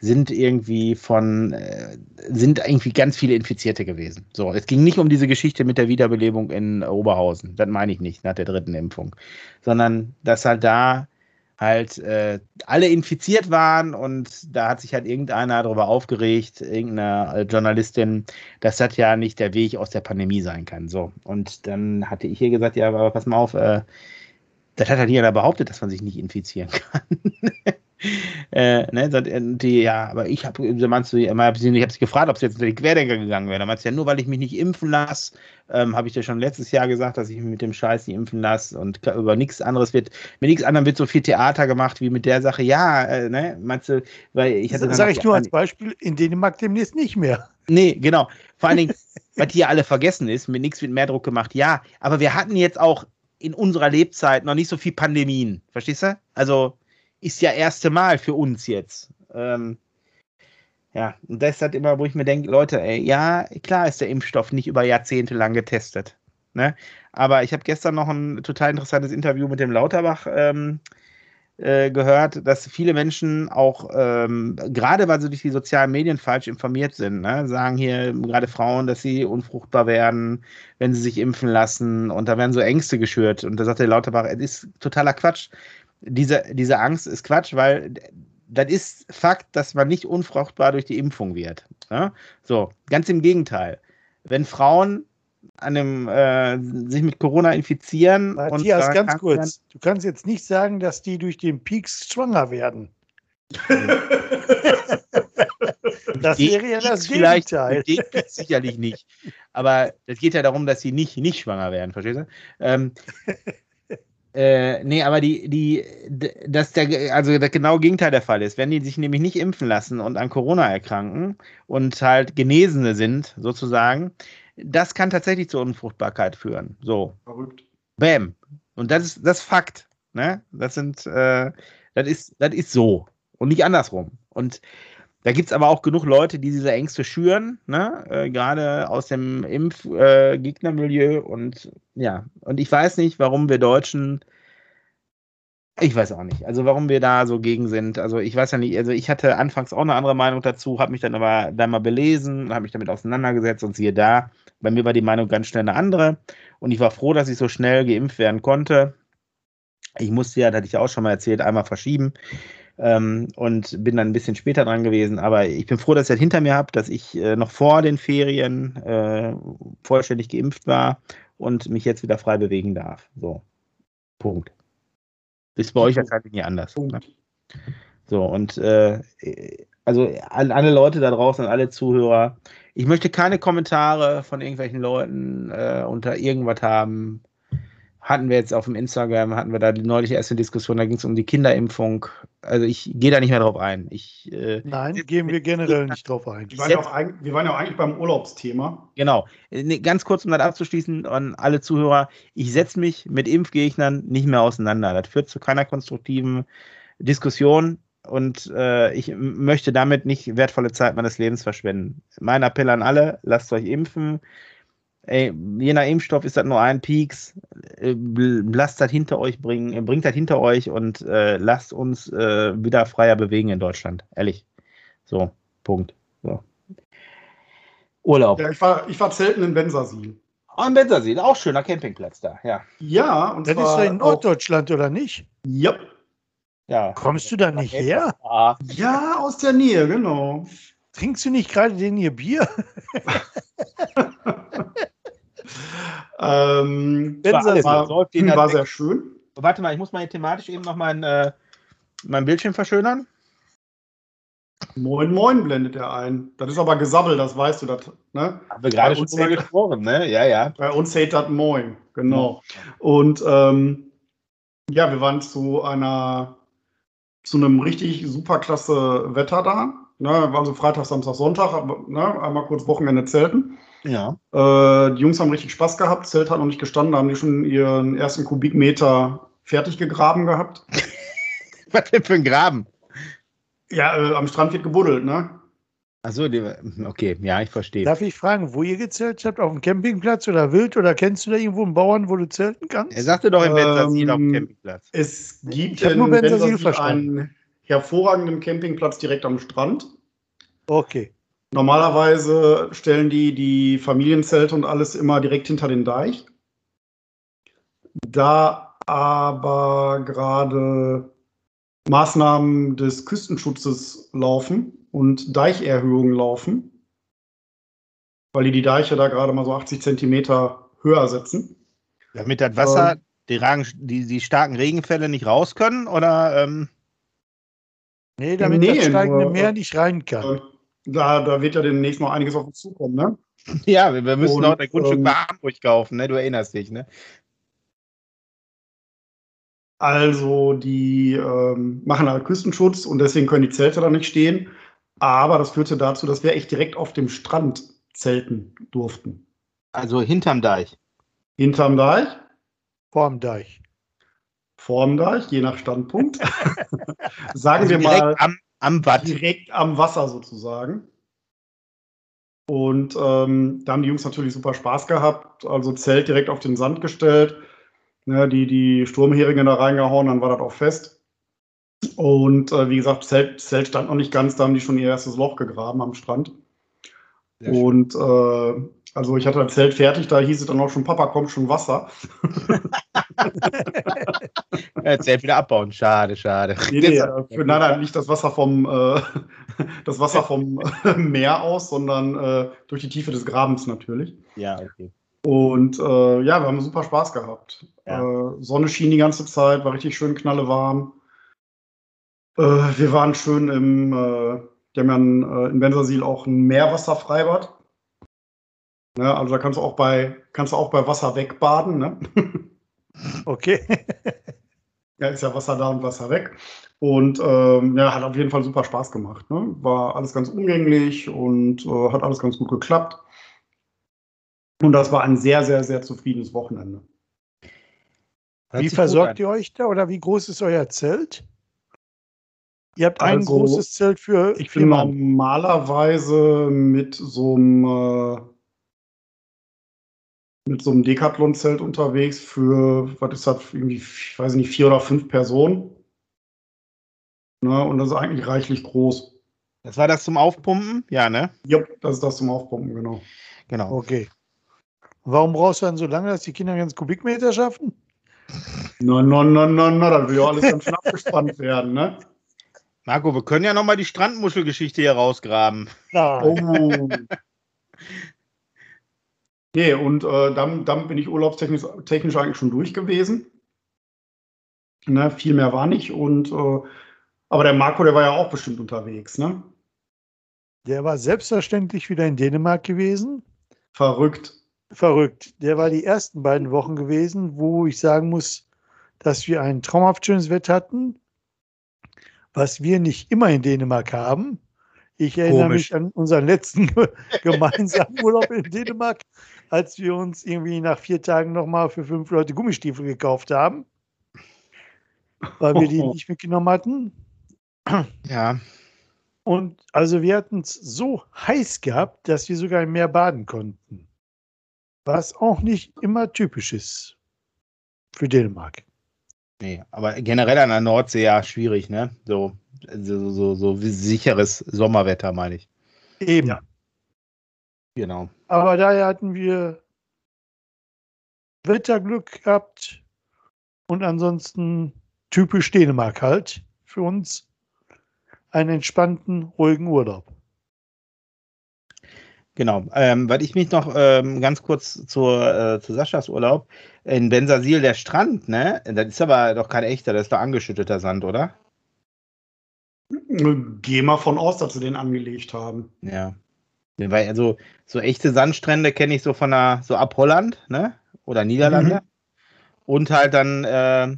sind irgendwie von, äh, sind irgendwie ganz viele Infizierte gewesen. So, es ging nicht um diese Geschichte mit der Wiederbelebung in Oberhausen, das meine ich nicht, nach der dritten Impfung, sondern dass halt da halt äh, alle infiziert waren und da hat sich halt irgendeiner darüber aufgeregt, irgendeine äh, Journalistin, dass das ja nicht der Weg aus der Pandemie sein kann. So. Und dann hatte ich hier gesagt, ja, aber pass mal auf, äh, das hat halt jeder behauptet, dass man sich nicht infizieren kann. äh, ne, äh, die, ja, aber ich habe, meinst du, ich habe sie gefragt, ob sie jetzt unter die Querdenker gegangen wäre. Da meinst du ja, nur weil ich mich nicht impfen lasse, ähm, habe ich dir schon letztes Jahr gesagt, dass ich mich mit dem Scheiß nicht impfen lasse und über nichts anderes wird, mit nichts anderem wird so viel Theater gemacht wie mit der Sache. Ja, äh, ne, meinst du, weil ich hatte. Das sage ich nur als Beispiel, in Dänemark demnächst nicht mehr. Nee, genau. Vor allen Dingen, was hier alle vergessen ist, mit nichts wird mehr Druck gemacht. Ja, aber wir hatten jetzt auch in unserer Lebzeit noch nicht so viel Pandemien. Verstehst du? Also ist ja erste Mal für uns jetzt. Ähm, ja, und das ist halt immer, wo ich mir denke, Leute, ey, ja, klar ist der Impfstoff nicht über Jahrzehnte lang getestet. Ne? Aber ich habe gestern noch ein total interessantes Interview mit dem Lauterbach ähm, äh, gehört, dass viele Menschen auch, ähm, gerade weil sie durch die sozialen Medien falsch informiert sind, ne, sagen hier gerade Frauen, dass sie unfruchtbar werden, wenn sie sich impfen lassen und da werden so Ängste geschürt. Und da sagt der Lauterbach, es ist totaler Quatsch diese, diese Angst ist Quatsch, weil das ist Fakt, dass man nicht unfruchtbar durch die Impfung wird. Ja? So, ganz im Gegenteil. Wenn Frauen an dem, äh, sich mit Corona infizieren. Matthias, und ganz kurz, werden, du kannst jetzt nicht sagen, dass die durch den Peaks schwanger werden. das wäre ja das Gegenteil. sicherlich nicht. Aber es geht ja darum, dass sie nicht, nicht schwanger werden, verstehst du? Ähm, äh, nee, aber die, die, dass der, also das genaue Gegenteil der Fall ist. Wenn die sich nämlich nicht impfen lassen und an Corona erkranken und halt Genesene sind, sozusagen, das kann tatsächlich zur Unfruchtbarkeit führen. So. Verrückt. Bäm. Und das ist das ist Fakt. Ne? Das sind, äh, das ist, das ist so. Und nicht andersrum. Und da gibt es aber auch genug Leute, die diese Ängste schüren, ne? Äh, gerade aus dem Impfgegnermilieu. Äh, und ja, und ich weiß nicht, warum wir Deutschen, ich weiß auch nicht, also warum wir da so gegen sind. Also ich weiß ja nicht, also ich hatte anfangs auch eine andere Meinung dazu, habe mich dann aber da mal belesen, habe mich damit auseinandergesetzt und siehe da, bei mir war die Meinung ganz schnell eine andere. Und ich war froh, dass ich so schnell geimpft werden konnte. Ich musste ja, das hatte ich auch schon mal erzählt, einmal verschieben ähm, und bin dann ein bisschen später dran gewesen. Aber ich bin froh, dass ich das hinter mir habe, dass ich äh, noch vor den Ferien äh, vollständig geimpft war und mich jetzt wieder frei bewegen darf. So, Punkt. Ist bei euch wahrscheinlich nie anders. Ne? So, und äh, also an alle Leute da draußen, an alle Zuhörer, ich möchte keine Kommentare von irgendwelchen Leuten äh, unter irgendwas haben, hatten wir jetzt auf dem Instagram, hatten wir da die neuliche erste Diskussion, da ging es um die Kinderimpfung. Also ich gehe da nicht mehr drauf ein. Ich, äh, Nein, gehen wir generell nicht drauf ein. Wir waren, ja auch, wir waren ja auch eigentlich beim Urlaubsthema. Genau. Ganz kurz, um das abzuschließen an alle Zuhörer, ich setze mich mit Impfgegnern nicht mehr auseinander. Das führt zu keiner konstruktiven Diskussion und äh, ich möchte damit nicht wertvolle Zeit meines Lebens verschwenden. Mein Appell an alle, lasst euch impfen ey, je nach Impfstoff ist das nur ein Peaks. Äh, lasst das hinter euch bringen, äh, bringt das hinter euch und äh, lasst uns äh, wieder freier bewegen in Deutschland. Ehrlich. So, Punkt. So. Urlaub. Ja, ich war, ich war zelten in Bensersiel. Oh, in Bensersiel, auch schöner Campingplatz da, ja. Ja, und das ist ja in Norddeutschland, oder nicht? Ja. ja. Kommst du da nicht her? Ja, aus der Nähe, genau. Trinkst du nicht gerade den hier Bier? ähm, war, alles, war, war, sehr schön. Warte mal, ich muss mal thematisch eben noch mein, äh, mein Bildschirm verschönern. Moin, moin, blendet er ein. Das ist aber gesabbelt, das weißt du. Das, ne? Haben wir gerade schon drüber gesprochen, ne? Ja, ja. Bei uns hält das Moin, genau. Und ähm, ja, wir waren zu einer, zu einem richtig super klasse Wetter da. Ne, waren so Freitag, Samstag, Sonntag, ne, einmal kurz Wochenende zelten. Ja. Äh, die Jungs haben richtig Spaß gehabt. Zelt hat noch nicht gestanden, haben die schon ihren ersten Kubikmeter fertig gegraben gehabt. Was denn für ein Graben? Ja, äh, am Strand wird gebuddelt, ne? Achso, okay, ja, ich verstehe. Darf ich fragen, wo ihr gezählt habt? Auf dem Campingplatz oder wild? Oder kennst du da irgendwo einen Bauern, wo du zelten kannst? Er sagte doch im Benzasil ähm, auf dem Campingplatz. Es gibt in Benzasil einen hervorragenden Campingplatz direkt am Strand. Okay. Normalerweise stellen die die Familienzelte und alles immer direkt hinter den Deich. Da aber gerade Maßnahmen des Küstenschutzes laufen und Deicherhöhungen laufen, weil die die Deiche da gerade mal so 80 Zentimeter höher setzen. Damit das Wasser, ähm, die, Ragen, die, die starken Regenfälle nicht raus können? Oder, ähm? Nee, damit nee, das steigende nur, Meer nicht rein kann. Äh, da, da wird ja demnächst noch einiges auf uns zukommen, ne? Ja, wir, wir müssen Und, noch ein Grundstück ähm, bei Hamburg kaufen, ne? Du erinnerst dich, ne? Also die ähm, machen halt Küstenschutz und deswegen können die Zelte da nicht stehen. Aber das führte dazu, dass wir echt direkt auf dem Strand zelten durften. Also hinterm Deich. Hinterm Deich? Vorm Deich. Vorm Deich, je nach Standpunkt. Sagen also wir mal am, am Watt. direkt am Wasser sozusagen. Und ähm, da haben die Jungs natürlich super Spaß gehabt. Also Zelt direkt auf den Sand gestellt ne, die, die Sturmheringe da reingehauen, dann war das auch fest. Und äh, wie gesagt, Zelt, Zelt stand noch nicht ganz, da haben die schon ihr erstes Loch gegraben am Strand. Und äh, also ich hatte das Zelt fertig, da hieß es dann auch schon, Papa, kommt schon Wasser. Zelt wieder abbauen, schade, schade. Nee, nee, für, nein, nein, nicht das Wasser vom, äh, das Wasser vom Meer aus, sondern äh, durch die Tiefe des Grabens natürlich. Ja, okay. Und äh, ja, wir haben super Spaß gehabt. Ja. Äh, Sonne schien die ganze Zeit, war richtig schön knallewarm. Äh, wir waren schön im, äh, die haben ja in, äh, in Bensersiel auch ein Meerwasserfreibad. Ne, also da kannst du auch bei, kannst du auch bei Wasser wegbaden. Ne? Okay. ja, ist ja Wasser da und Wasser weg. Und ähm, ja, hat auf jeden Fall super Spaß gemacht. Ne? War alles ganz umgänglich und äh, hat alles ganz gut geklappt. Und das war ein sehr, sehr, sehr zufriedenes Wochenende. Wie versorgt ihr euch da oder wie groß ist euer Zelt? Ihr habt ein also, großes Zelt für. Ich bin normalerweise mit so einem äh, mit so einem Decathlon-Zelt unterwegs für, was ist das, irgendwie, ich weiß nicht, vier oder fünf Personen. Ne, und das ist eigentlich reichlich groß. Das war das zum Aufpumpen? Ja, ne? Ja, das ist das zum Aufpumpen, genau. Genau. Okay. Warum brauchst du dann so lange, dass die Kinder ganz Kubikmeter schaffen? Na, na, na, na, na, da will ja alles ganz schön abgespannt werden, ne? Marco, wir können ja nochmal die Strandmuschelgeschichte hier rausgraben. Oh. nee, und äh, dann, dann bin ich urlaubstechnisch technisch eigentlich schon durch gewesen. Ne, viel mehr war nicht. Und, äh, aber der Marco, der war ja auch bestimmt unterwegs, ne? Der war selbstverständlich wieder in Dänemark gewesen. Verrückt verrückt. Der war die ersten beiden Wochen gewesen, wo ich sagen muss, dass wir ein traumhaft schönes Wetter hatten, was wir nicht immer in Dänemark haben. Ich erinnere Komisch. mich an unseren letzten gemeinsamen Urlaub in Dänemark, als wir uns irgendwie nach vier Tagen nochmal für fünf Leute Gummistiefel gekauft haben, weil wir die nicht mitgenommen hatten. Ja. Und also wir hatten es so heiß gehabt, dass wir sogar im Meer baden konnten was auch nicht immer typisch ist für Dänemark. Nee, aber generell an der Nordsee ja schwierig, ne? So, so, so, so sicheres Sommerwetter, meine ich. Eben. Ja. Genau. Aber daher hatten wir Wetterglück gehabt und ansonsten typisch Dänemark halt für uns einen entspannten, ruhigen Urlaub. Genau, ähm, weil ich mich noch ähm, ganz kurz zur, äh, zu Saschas Urlaub. In Bensasil, der Strand, ne? Das ist aber doch kein echter, das ist doch angeschütteter Sand, oder? Geh mal von aus, dass sie den angelegt haben. Ja. Weil also so echte Sandstrände kenne ich so von der, so ab Holland, ne? Oder Niederlande. Mhm. Und halt dann äh,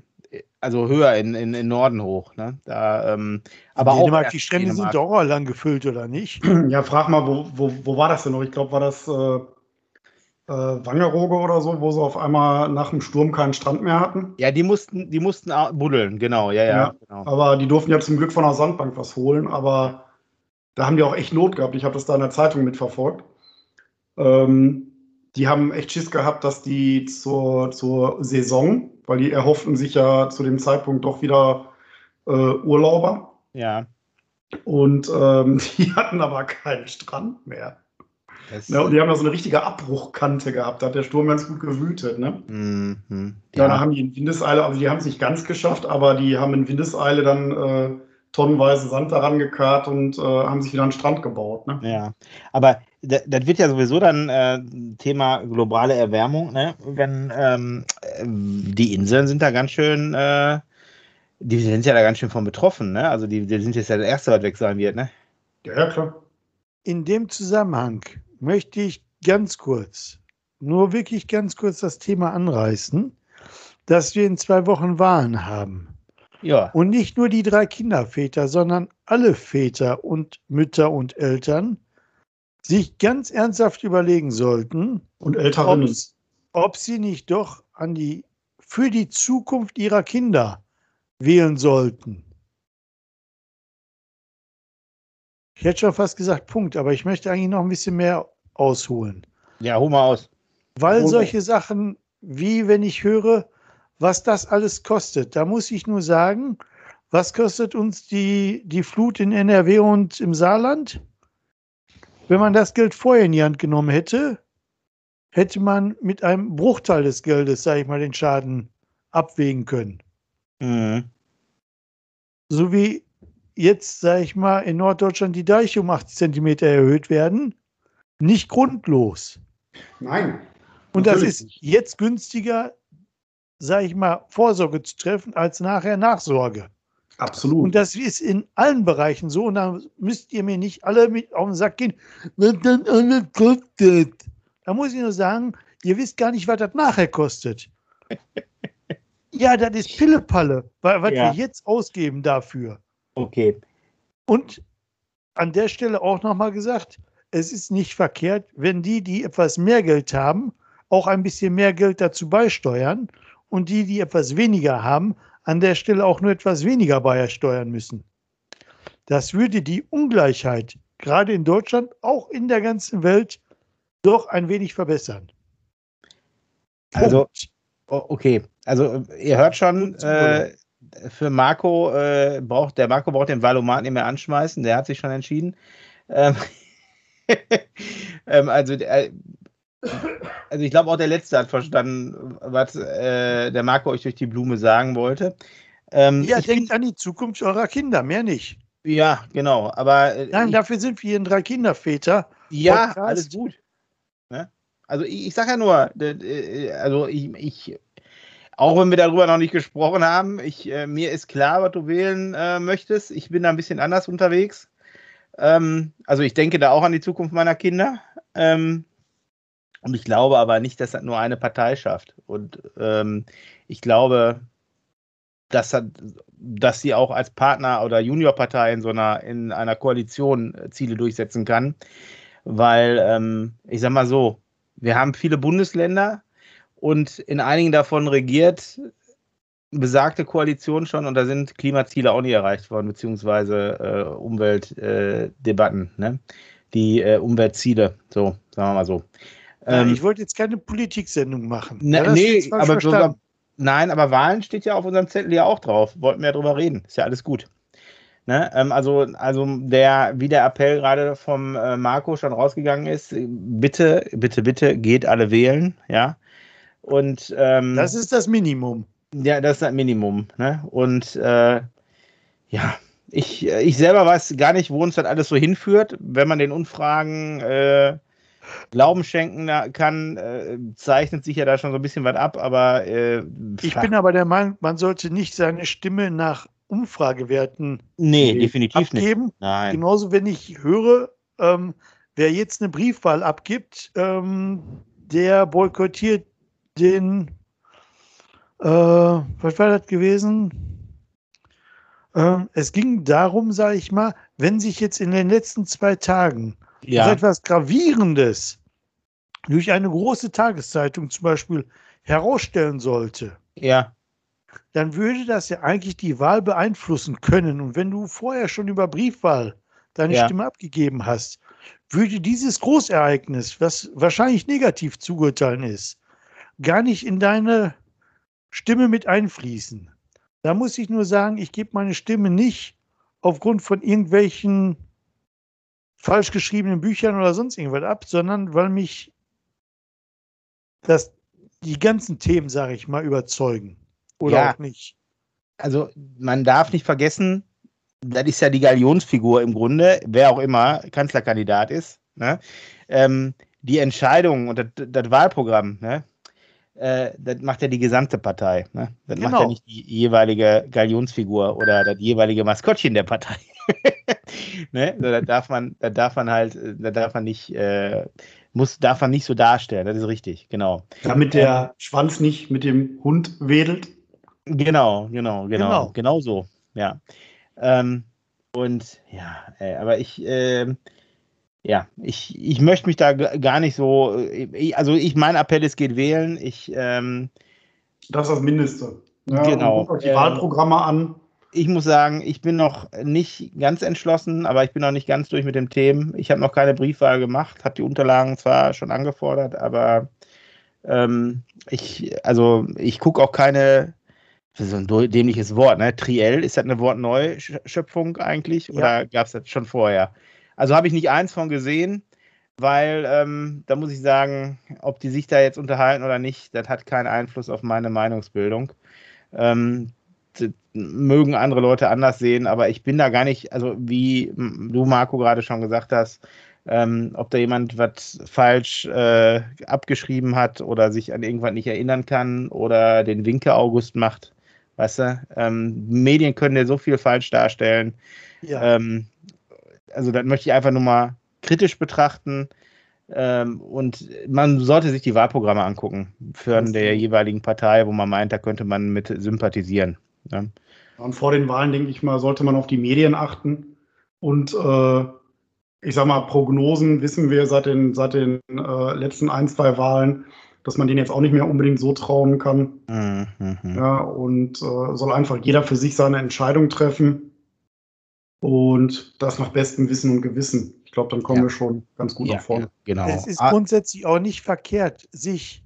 also höher in, in, in Norden hoch. Ne? Da, ähm, aber Dänemark, auch die Strände Dänemark. sind doch lang gefüllt, oder nicht? Ja, frag mal, wo, wo, wo war das denn noch? Ich glaube, war das äh, äh, Wangerooge oder so, wo sie auf einmal nach dem Sturm keinen Strand mehr hatten? Ja, die mussten, die mussten buddeln, genau, ja, ja. ja genau. Aber die durften ja zum Glück von der Sandbank was holen, aber da haben die auch echt Not gehabt. Ich habe das da in der Zeitung mitverfolgt. Ähm, die haben echt Schiss gehabt, dass die zur, zur Saison, weil die erhofften sich ja zu dem Zeitpunkt doch wieder äh, Urlauber. Ja. Und ähm, die hatten aber keinen Strand mehr. Ja, und die haben da so eine richtige Abbruchkante gehabt. Da hat der Sturm ganz gut gewütet. Ne? Mhm, ja. da haben die in Windeseile, also die haben es nicht ganz geschafft, aber die haben in Windeseile dann äh, tonnenweise Sand daran gekarrt und äh, haben sich wieder einen Strand gebaut. Ne? Ja, aber das wird ja sowieso dann äh, Thema globale Erwärmung, ne? wenn ähm, die Inseln sind da ganz schön, äh, die sind ja da ganz schön von betroffen. Ne? Also die, die sind jetzt ja der Erste, was weg sein wird. Ne? Ja, ja, klar. In dem Zusammenhang möchte ich ganz kurz, nur wirklich ganz kurz das Thema anreißen, dass wir in zwei Wochen Wahlen haben. Ja. Und nicht nur die drei Kinderväter, sondern alle Väter und Mütter und Eltern sich ganz ernsthaft überlegen sollten und ob, ob sie nicht doch an die für die Zukunft ihrer Kinder wählen sollten. Ich hätte schon fast gesagt Punkt, aber ich möchte eigentlich noch ein bisschen mehr ausholen. Ja, hol mal aus. Weil solche Sachen, wie wenn ich höre, was das alles kostet, da muss ich nur sagen, was kostet uns die, die Flut in NRW und im Saarland? Wenn man das Geld vorher in die Hand genommen hätte, hätte man mit einem Bruchteil des Geldes, sage ich mal, den Schaden abwägen können. Mhm. So wie jetzt, sage ich mal, in Norddeutschland die Deiche um 80 Zentimeter erhöht werden, nicht grundlos. Nein. Und das ist jetzt günstiger, sage ich mal, Vorsorge zu treffen, als nachher Nachsorge. Absolut. Und das ist in allen Bereichen so. Und da müsst ihr mir nicht alle mit auf den Sack gehen, was dann alles kostet. Da muss ich nur sagen, ihr wisst gar nicht, was das nachher kostet. ja, das ist Pillepalle, was ja. wir jetzt ausgeben dafür. Okay. Und an der Stelle auch nochmal gesagt, es ist nicht verkehrt, wenn die, die etwas mehr Geld haben, auch ein bisschen mehr Geld dazu beisteuern und die, die etwas weniger haben, an der Stelle auch nur etwas weniger beisteuern müssen. Das würde die Ungleichheit gerade in Deutschland, auch in der ganzen Welt, doch ein wenig verbessern. Also, okay, also ihr hört schon, äh, für Marco äh, braucht der Marco braucht den Valomat nicht mehr anschmeißen, der hat sich schon entschieden. Ähm, ähm, also, äh, also ich glaube auch der Letzte hat verstanden, was äh, der Marco euch durch die Blume sagen wollte. Ähm, ja, denkt an die Zukunft eurer Kinder, mehr nicht. Ja, genau. Aber äh, Nein, ich, dafür sind wir in drei Kinderväter. Ja, Podcast. alles gut. Ne? Also ich, ich sage ja nur, also ich, ich auch wenn wir darüber noch nicht gesprochen haben, ich, äh, mir ist klar, was du wählen äh, möchtest. Ich bin da ein bisschen anders unterwegs. Ähm, also ich denke da auch an die Zukunft meiner Kinder. Ähm, und ich glaube aber nicht, dass das nur eine Partei schafft. Und ähm, ich glaube, dass, dass sie auch als Partner oder Juniorpartei in so einer, in einer Koalition äh, Ziele durchsetzen kann. Weil, ähm, ich sag mal so, wir haben viele Bundesländer, und in einigen davon regiert besagte Koalition schon und da sind Klimaziele auch nie erreicht worden, beziehungsweise äh, Umweltdebatten, äh, ne? die äh, Umweltziele, so, sagen wir mal so. Ähm, ich wollte jetzt keine Politiksendung machen. Ne, ja, nee, aber sogar, nein, aber Wahlen steht ja auf unserem Zettel ja auch drauf. Wollten wir ja drüber reden. Ist ja alles gut. Ne? Ähm, also, also der, wie der Appell gerade vom äh, Marco schon rausgegangen ist, bitte, bitte, bitte geht alle wählen, ja. Und ähm, das ist das Minimum. Ja, das ist das Minimum. Ne? Und äh, ja, ich, ich selber weiß gar nicht, wo uns das alles so hinführt. Wenn man den Umfragen äh, Glauben schenken kann, äh, zeichnet sich ja da schon so ein bisschen was ab, aber äh, ich bin aber der Meinung, man sollte nicht seine Stimme nach Umfragewerten nee, definitiv abgeben. Nicht. Nein. Genauso, wenn ich höre, ähm, wer jetzt eine Briefwahl abgibt, ähm, der boykottiert den, äh, was war das gewesen? Äh, es ging darum, sage ich mal, wenn sich jetzt in den letzten zwei Tagen ja. etwas Gravierendes durch eine große Tageszeitung zum Beispiel herausstellen sollte, ja. dann würde das ja eigentlich die Wahl beeinflussen können. Und wenn du vorher schon über Briefwahl deine ja. Stimme abgegeben hast, würde dieses Großereignis, was wahrscheinlich negativ zugeurteilen ist, gar nicht in deine Stimme mit einfließen. Da muss ich nur sagen, ich gebe meine Stimme nicht aufgrund von irgendwelchen falsch geschriebenen Büchern oder sonst irgendwas ab, sondern weil mich das, die ganzen Themen, sage ich mal, überzeugen. Oder Ja. auch nicht. Also man darf nicht vergessen, das ist ja die Galionsfigur im Grunde, wer auch immer Kanzlerkandidat ist. Ne? Ähm, die Entscheidung und das, das Wahlprogramm, ne? äh, das macht ja die gesamte Partei. Ne? Das macht ja Genau. nicht die jeweilige Galionsfigur oder das jeweilige Maskottchen der Partei. ne? das darf man, das darf man halt, äh, das darf man nicht, äh, muss, darf man nicht so darstellen. Das ist richtig, genau. Damit der Schwanz nicht mit dem Hund wedelt. Genau, genau, genau, Genau. genau so, ja. Ähm, und ja, ey, aber ich, ähm, ja, ich, ich möchte mich da gar nicht so, äh, ich, also ich, mein Appell ist, geht wählen. Ich, ähm, Das ist das Mindeste. Ja, Genau. Guckt euch die Ähm, Wahlprogramme an. Ich muss sagen, ich bin noch nicht ganz entschlossen, aber ich bin noch nicht ganz durch mit dem Themen. Ich habe noch keine Briefwahl gemacht, habe die Unterlagen zwar schon angefordert, aber ähm, ich, also ich gucke auch keine, das ist so ein dämliches Wort, ne? Triell, ist das eine Wortneuschöpfung eigentlich oder gab es das schon vorher? Also habe ich nicht eins von gesehen, weil ähm, da muss ich sagen, ob die sich da jetzt unterhalten oder nicht, das hat keinen Einfluss auf meine Meinungsbildung. Ähm, mögen andere Leute anders sehen, aber ich bin da gar nicht, also wie du, Marco, gerade schon gesagt hast, ähm, ob da jemand was falsch äh, abgeschrieben hat oder sich an irgendwas nicht erinnern kann oder den Winke August macht. Weißt du, ähm, Medien können ja so viel falsch darstellen. Ja. Ähm, also das möchte ich einfach nur mal kritisch betrachten. Ähm, und man sollte sich die Wahlprogramme angucken für der jeweiligen Partei, wo man meint, da könnte man mit sympathisieren. Ne? Und vor den Wahlen, denke ich mal, sollte man auf die Medien achten. Und äh, ich sag mal, Prognosen wissen wir seit den, seit den äh, letzten ein, zwei Wahlen, dass man denen jetzt auch nicht mehr unbedingt so trauen kann. Mhm. Ja, und äh, soll einfach jeder für sich seine Entscheidung treffen. Und das nach bestem Wissen und Gewissen. Ich glaube, dann kommen Ja. wir schon ganz gut Ja, nach vorne. ja, genau. Es ist Ah, grundsätzlich auch nicht verkehrt, sich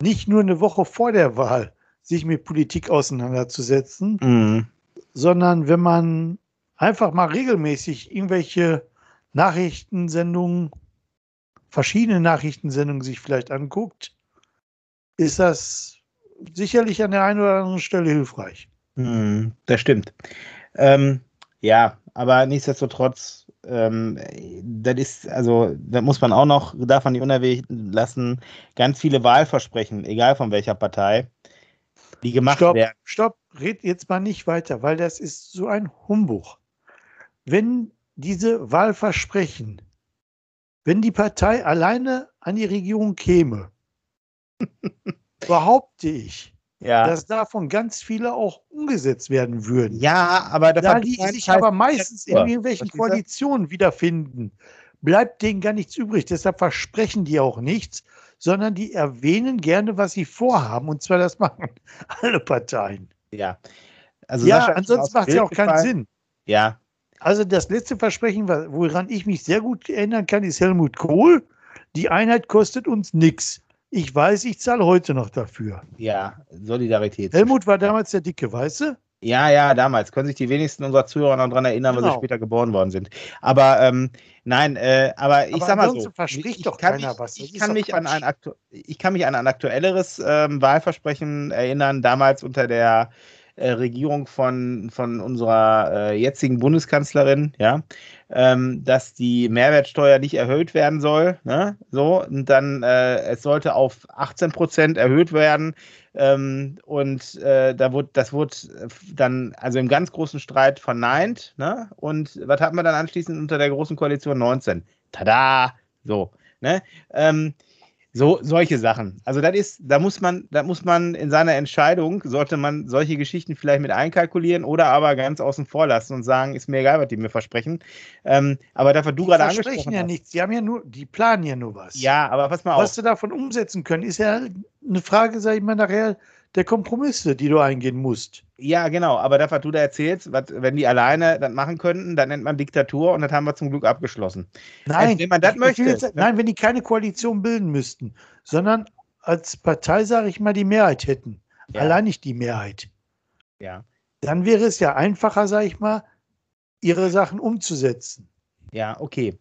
nicht nur eine Woche vor der Wahl sich mit Politik auseinanderzusetzen, mhm. sondern wenn man einfach mal regelmäßig irgendwelche Nachrichtensendungen, verschiedene Nachrichtensendungen sich vielleicht anguckt, ist das sicherlich an der einen oder anderen Stelle hilfreich. Mhm, das stimmt. Ähm, ja, aber nichtsdestotrotz, ähm, das ist, also, da muss man auch noch, darf man nicht unerwähnt lassen, ganz viele Wahlversprechen, egal von welcher Partei, die gemacht Stopp, werden. stopp, red jetzt mal nicht weiter, weil das ist so ein Humbug. Wenn diese Wahlversprechen, wenn die Partei alleine an die Regierung käme, behaupte ich, Ja, dass davon ganz viele auch umgesetzt werden würden. ja aber da die sich aber meistens in irgendwelchen? Koalitionen wiederfinden, bleibt denen gar nichts übrig. Deshalb versprechen die auch nichts, sondern die erwähnen gerne, was sie vorhaben. Und zwar das machen alle Parteien. Ja, also ja, ansonsten macht es ja auch keinen gefallen. Sinn. Ja, Also das letzte Versprechen, woran ich mich sehr gut erinnern kann, ist Helmut Kohl. Die Einheit kostet uns nichts. Ich weiß, ich zahle heute noch dafür. ja, Solidarität. Helmut war damals der Dicke, weißt du? Ja, ja, damals. Können sich die wenigsten unserer Zuhörer noch daran erinnern, weil sie Genau. später geboren worden sind. Aber ähm, nein, äh, aber ich Aber sag mal so. ich doch kann keiner was. Ich kann, mich an ein aktu ich kann mich an ein aktuelleres ähm, Wahlversprechen erinnern, damals unter der äh, Regierung von, von unserer äh, jetzigen Bundeskanzlerin, ja, ähm, dass die Mehrwertsteuer nicht erhöht werden soll. Ne? So, und dann äh, es sollte auf 18 Prozent erhöht werden. Ähm, und äh, da wurde, das wurde dann also im ganz großen Streit verneint. Ne? Und was hat man dann anschließend unter der großen Koalition 19? Tada! So. Ne? Ähm, so, solche Sachen. Also das ist, da muss man, da muss man in seiner Entscheidung, sollte man solche Geschichten vielleicht mit einkalkulieren oder aber ganz außen vor lassen und sagen, ist mir egal, was die mir versprechen. Ähm, aber dafür du Die gerade versprechen angesprochen ja hast. nichts. Die haben ja nur, die planen ja nur was. Ja, aber pass mal auf. Was sie davon umsetzen können, ist ja eine Frage, sag ich mal, nachher der Kompromisse, die du eingehen musst. Ja, genau, aber das, was du da erzählst, was, wenn die alleine das machen könnten, dann nennt man Diktatur und das haben wir zum Glück abgeschlossen. Nein, Also, wenn man das möchte, Jetzt, ne? nein, wenn die keine Koalition bilden müssten, sondern als Partei, sage ich mal, die Mehrheit hätten. Ja. Allein nicht die Mehrheit. Ja. Dann wäre es ja einfacher, sage ich mal, ihre Sachen umzusetzen. Ja, okay.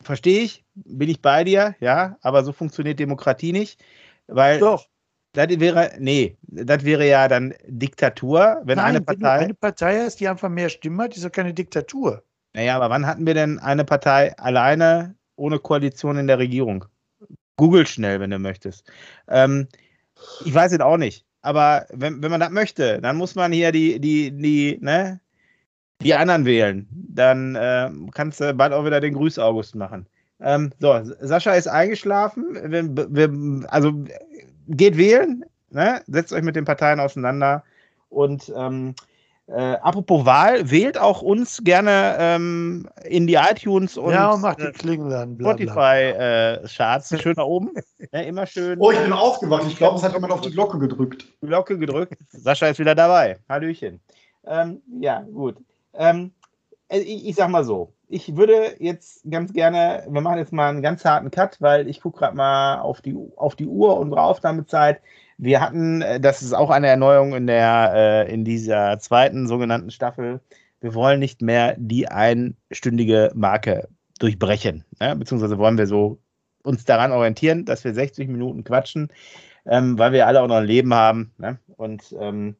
Verstehe ich, bin ich bei dir, ja, aber so funktioniert Demokratie nicht, weil Doch. Das wäre, nee, das wäre ja dann Diktatur, wenn Nein, eine wenn Partei. du eine Partei hast, die einfach mehr Stimmen hat, ist doch keine Diktatur. Naja, aber wann hatten wir denn eine Partei alleine ohne Koalition in der Regierung? Google schnell, wenn du möchtest. Ähm, ich weiß es auch nicht. Aber wenn, wenn man das möchte, dann muss man hier die, die, die, ne, die anderen wählen. Dann äh, kannst du bald auch wieder den Grüß-August machen. Ähm, so, Sascha ist eingeschlafen. Wir, wir, also geht wählen, ne? setzt euch mit den Parteien auseinander. Und ähm, äh, apropos Wahl, wählt auch uns gerne ähm, in die iTunes und, ja, und macht äh, die Klingel an. Spotify-Charts. schön da oben. Ja, immer schön. Oh, ich bin aufgewacht. Ich glaube, es hat jemand auf die Glocke gedrückt. Glocke gedrückt. Sascha ist wieder dabei. Hallöchen. Ähm, ja, gut. Ähm, äh, ich, ich sag mal so. Ich würde jetzt ganz gerne, wir machen jetzt mal einen ganz harten Cut, weil ich gucke gerade mal auf die, auf die Uhr, unsere Aufnahmezeit. Wir hatten, äh, das ist auch eine Erneuerung in, der, äh, in dieser zweiten sogenannten Staffel. Wir wollen nicht mehr die einstündige Marke durchbrechen. Ne? Beziehungsweise wollen wir so uns daran orientieren, dass wir 60 Minuten quatschen, ähm, weil wir alle auch noch ein Leben haben. Ne? Und ähm,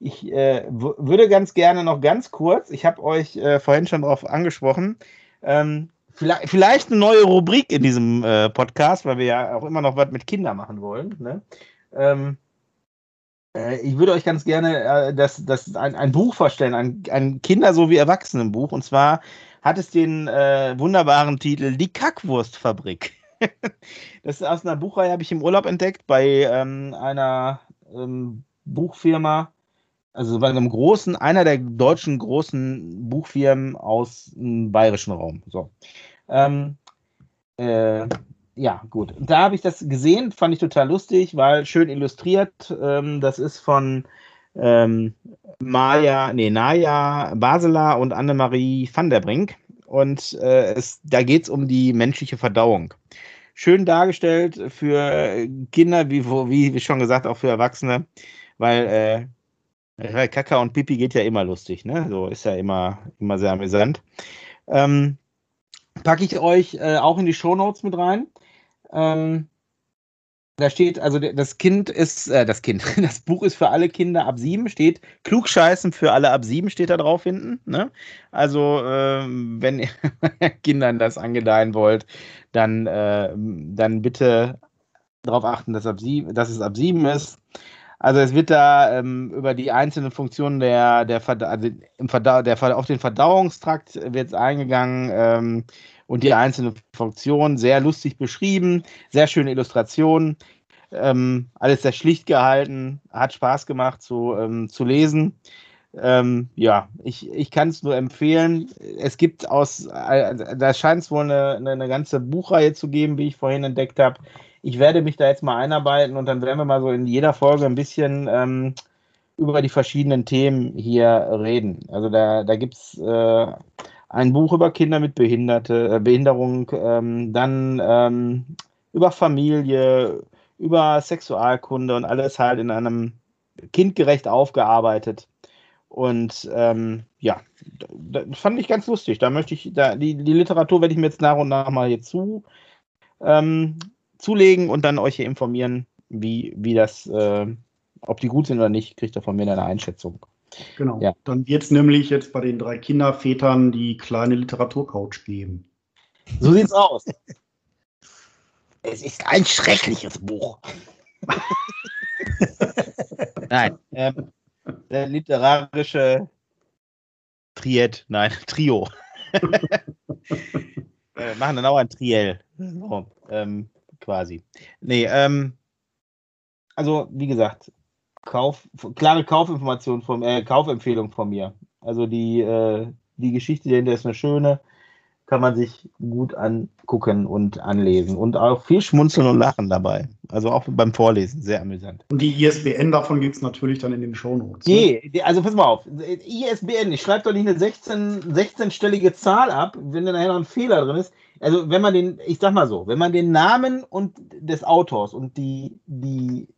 ich äh, würde ganz gerne noch ganz kurz, ich habe euch äh, vorhin schon darauf angesprochen, ähm, vielleicht, vielleicht, eine neue Rubrik in diesem äh, Podcast, weil wir ja auch immer noch was mit Kindern machen wollen. Ne? Ähm, äh, ich würde euch ganz gerne äh, das, das ein, ein Buch vorstellen, ein, ein Kinder- sowie Erwachsenenbuch. Und zwar hat es den äh, wunderbaren Titel Die Kackwurstfabrik. das ist aus einer Buchreihe, habe ich im Urlaub entdeckt, bei ähm, einer ähm, Buchfirma, also bei einem großen, einer der deutschen großen Buchfirmen aus dem bayerischen Raum. So. Ähm, äh, ja, gut. Da habe ich das gesehen, fand ich total lustig, weil schön illustriert. Ähm, das ist von ähm, Maja, nee, Naja Basela und Annemarie van der Brink. Und äh, es, da geht es um die menschliche Verdauung. Schön dargestellt für Kinder, wie, wie, wie schon gesagt, auch für Erwachsene, weil äh, Kaka und Pipi geht ja immer lustig, ne? So ist ja immer, immer sehr amüsant. Ähm, packe ich euch äh, auch in die Shownotes mit rein. Ähm, da steht, also das Kind ist, äh, das Kind, das Buch ist für alle Kinder ab sieben, steht Klugscheißen für alle ab sieben, steht da drauf hinten. Ne? Also, äh, wenn ihr Kindern das angedeihen wollt, dann, äh, dann bitte darauf achten, dass, ab sieben, dass es ab sieben ist. Also es wird da ähm, über die einzelnen Funktionen der, der, Verda also im der auf den Verdauungstrakt wird es eingegangen ähm, und die einzelnen Funktionen sehr lustig beschrieben, sehr schöne Illustrationen, ähm, alles sehr schlicht gehalten, hat Spaß gemacht zu, ähm, zu lesen. Ähm, ja, ich, ich kann es nur empfehlen. Es gibt aus, äh, da scheint es wohl eine, eine ganze Buchreihe zu geben, wie ich vorhin entdeckt habe ich werde mich da jetzt mal einarbeiten und dann werden wir mal so in jeder Folge ein bisschen ähm, über die verschiedenen Themen hier reden. Also da, da gibt es äh, ein Buch über Kinder mit Behinderte, äh, Behinderung, ähm, dann ähm, über Familie, über Sexualkunde und alles halt in einem kindgerecht aufgearbeitet. Und ähm, ja, das fand ich ganz lustig. Da möchte ich, da, die, die Literatur werde ich mir jetzt nach und nach mal hier zu ähm, zulegen und dann euch hier informieren, wie, wie das, äh, ob die gut sind oder nicht, kriegt ihr von mir eine Einschätzung. Genau. Ja. Dann wird es nämlich jetzt bei den drei Kindervätern die kleine Literaturcouch geben. So sieht's aus. es ist ein schreckliches Buch. Nein, ähm, der literarische Triet, nein, Trio. äh, machen dann auch ein Triell. So, ähm, quasi. Nee, ähm, also wie gesagt, Kauf, klare Kaufinformation von, äh, Kaufempfehlung von mir. Also die, äh, die Geschichte dahinter ist eine schöne, kann man sich gut angucken und anlesen und auch viel schmunzeln und lachen dabei. Also auch beim Vorlesen, sehr amüsant. Und die ISBN davon gibt es natürlich dann in den Shownotes. Ne? Nee, also pass mal auf. ISBN, ich schreibe doch nicht eine 16, 16-stellige Zahl ab, wenn da nachher noch ein Fehler drin ist. Also wenn man den, ich sag mal so, wenn man den Namen und des Autors und die, die,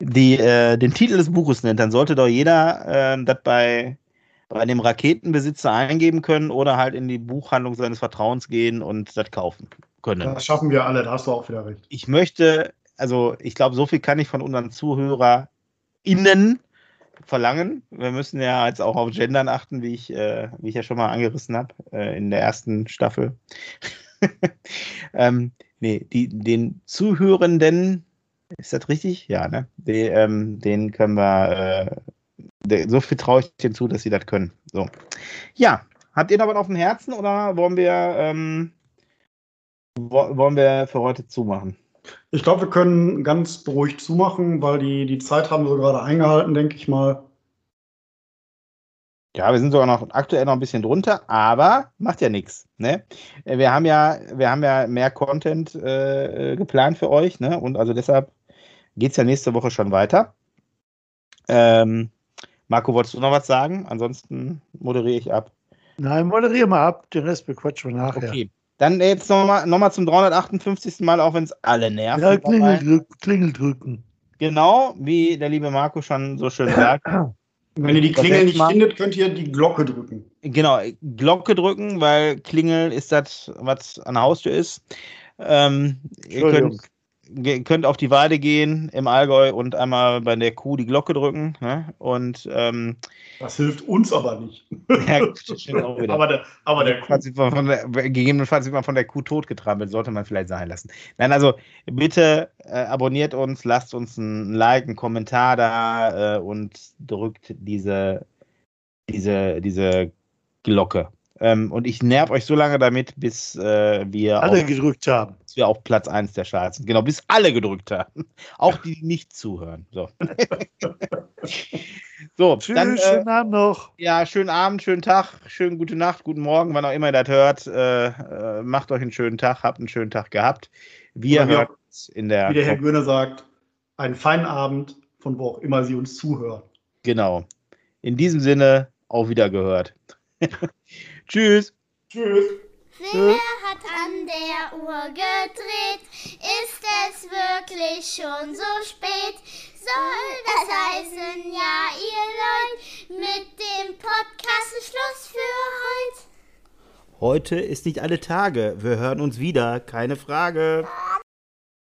die, äh, den Titel des Buches nennt, dann sollte doch jeder äh, das bei bei dem Raketenbesitzer eingeben können oder halt in die Buchhandlung seines Vertrauens gehen und das kaufen können. Das schaffen wir alle, da hast du auch wieder recht. Ich möchte, also ich glaube, so viel kann ich von unseren ZuhörerInnen verlangen. Wir müssen ja jetzt auch auf Gendern achten, wie ich, äh, wie ich ja schon mal angerissen habe äh, in der ersten Staffel. ähm, nee, die, den Zuhörenden, ist das richtig? Ja, ne? Die, ähm, den können wir, äh, so viel traue ich denen zu, dass sie das können. So. Ja, habt ihr noch was auf dem Herzen oder wollen wir, ähm, wo, wollen wir für heute zumachen? Ich glaube, wir können ganz beruhigt zumachen, weil die, die Zeit haben wir gerade eingehalten, denke ich mal. Ja, wir sind sogar noch aktuell noch ein bisschen drunter, aber macht ja nichts. Ne? Wir haben ja, wir haben ja mehr Content äh, geplant für euch, ne? Und also deshalb geht es ja nächste Woche schon weiter. Ähm, Marco, wolltest du noch was sagen? Ansonsten moderiere ich ab. Nein, moderiere mal ab, den Rest bequatschen wir nachher. Okay. Dann jetzt nochmal noch mal zum 358. Mal, auch wenn es alle nervt. Ja, Klingel, drück, Klingel drücken. Genau, wie der liebe Marco schon so schön sagt. Wenn ihr die Klingel nicht findet, könnt ihr die Glocke drücken. Genau, Glocke drücken, weil Klingel ist das, was an der Haustür ist. Ähm, ihr könnt könnt auf die Weide gehen im Allgäu und einmal bei der Kuh die Glocke drücken. Ne? Und ähm, das hilft uns aber nicht. Ja, aber der, aber der, Kuh. Von der gegebenenfalls wird man von der Kuh totgetrampelt, sollte man vielleicht sein lassen. Nein, also bitte äh, abonniert uns, lasst uns ein Like, einen Kommentar da äh, und drückt diese, diese, diese Glocke. Ähm, und ich nerv euch so lange damit, bis äh, wir alle auf, gedrückt haben. Bis wir auf Platz 1 der Charts sind. Genau, bis alle gedrückt haben. Auch die, die nicht zuhören. So. so Tschüss, dann, äh, schönen Abend noch. Ja, schönen Abend, schönen Tag, schönen gute Nacht, guten Morgen, wann auch immer ihr das hört. Äh, äh macht euch einen schönen Tag, habt einen schönen Tag gehabt. Wir hören uns in der. Wie der Herr Göhner sagt, einen feinen Abend, von wo auch immer Sie uns zuhören. Genau. In diesem Sinne, auf Wiedergehört. Tschüss. Tschüss. Wer hat an der Uhr gedreht? Ist es wirklich schon so spät? Soll das heißen, ja, ihr Leute, mit dem Podcast ist Schluss für heute? Heute ist nicht alle Tage. Wir hören uns wieder, keine Frage.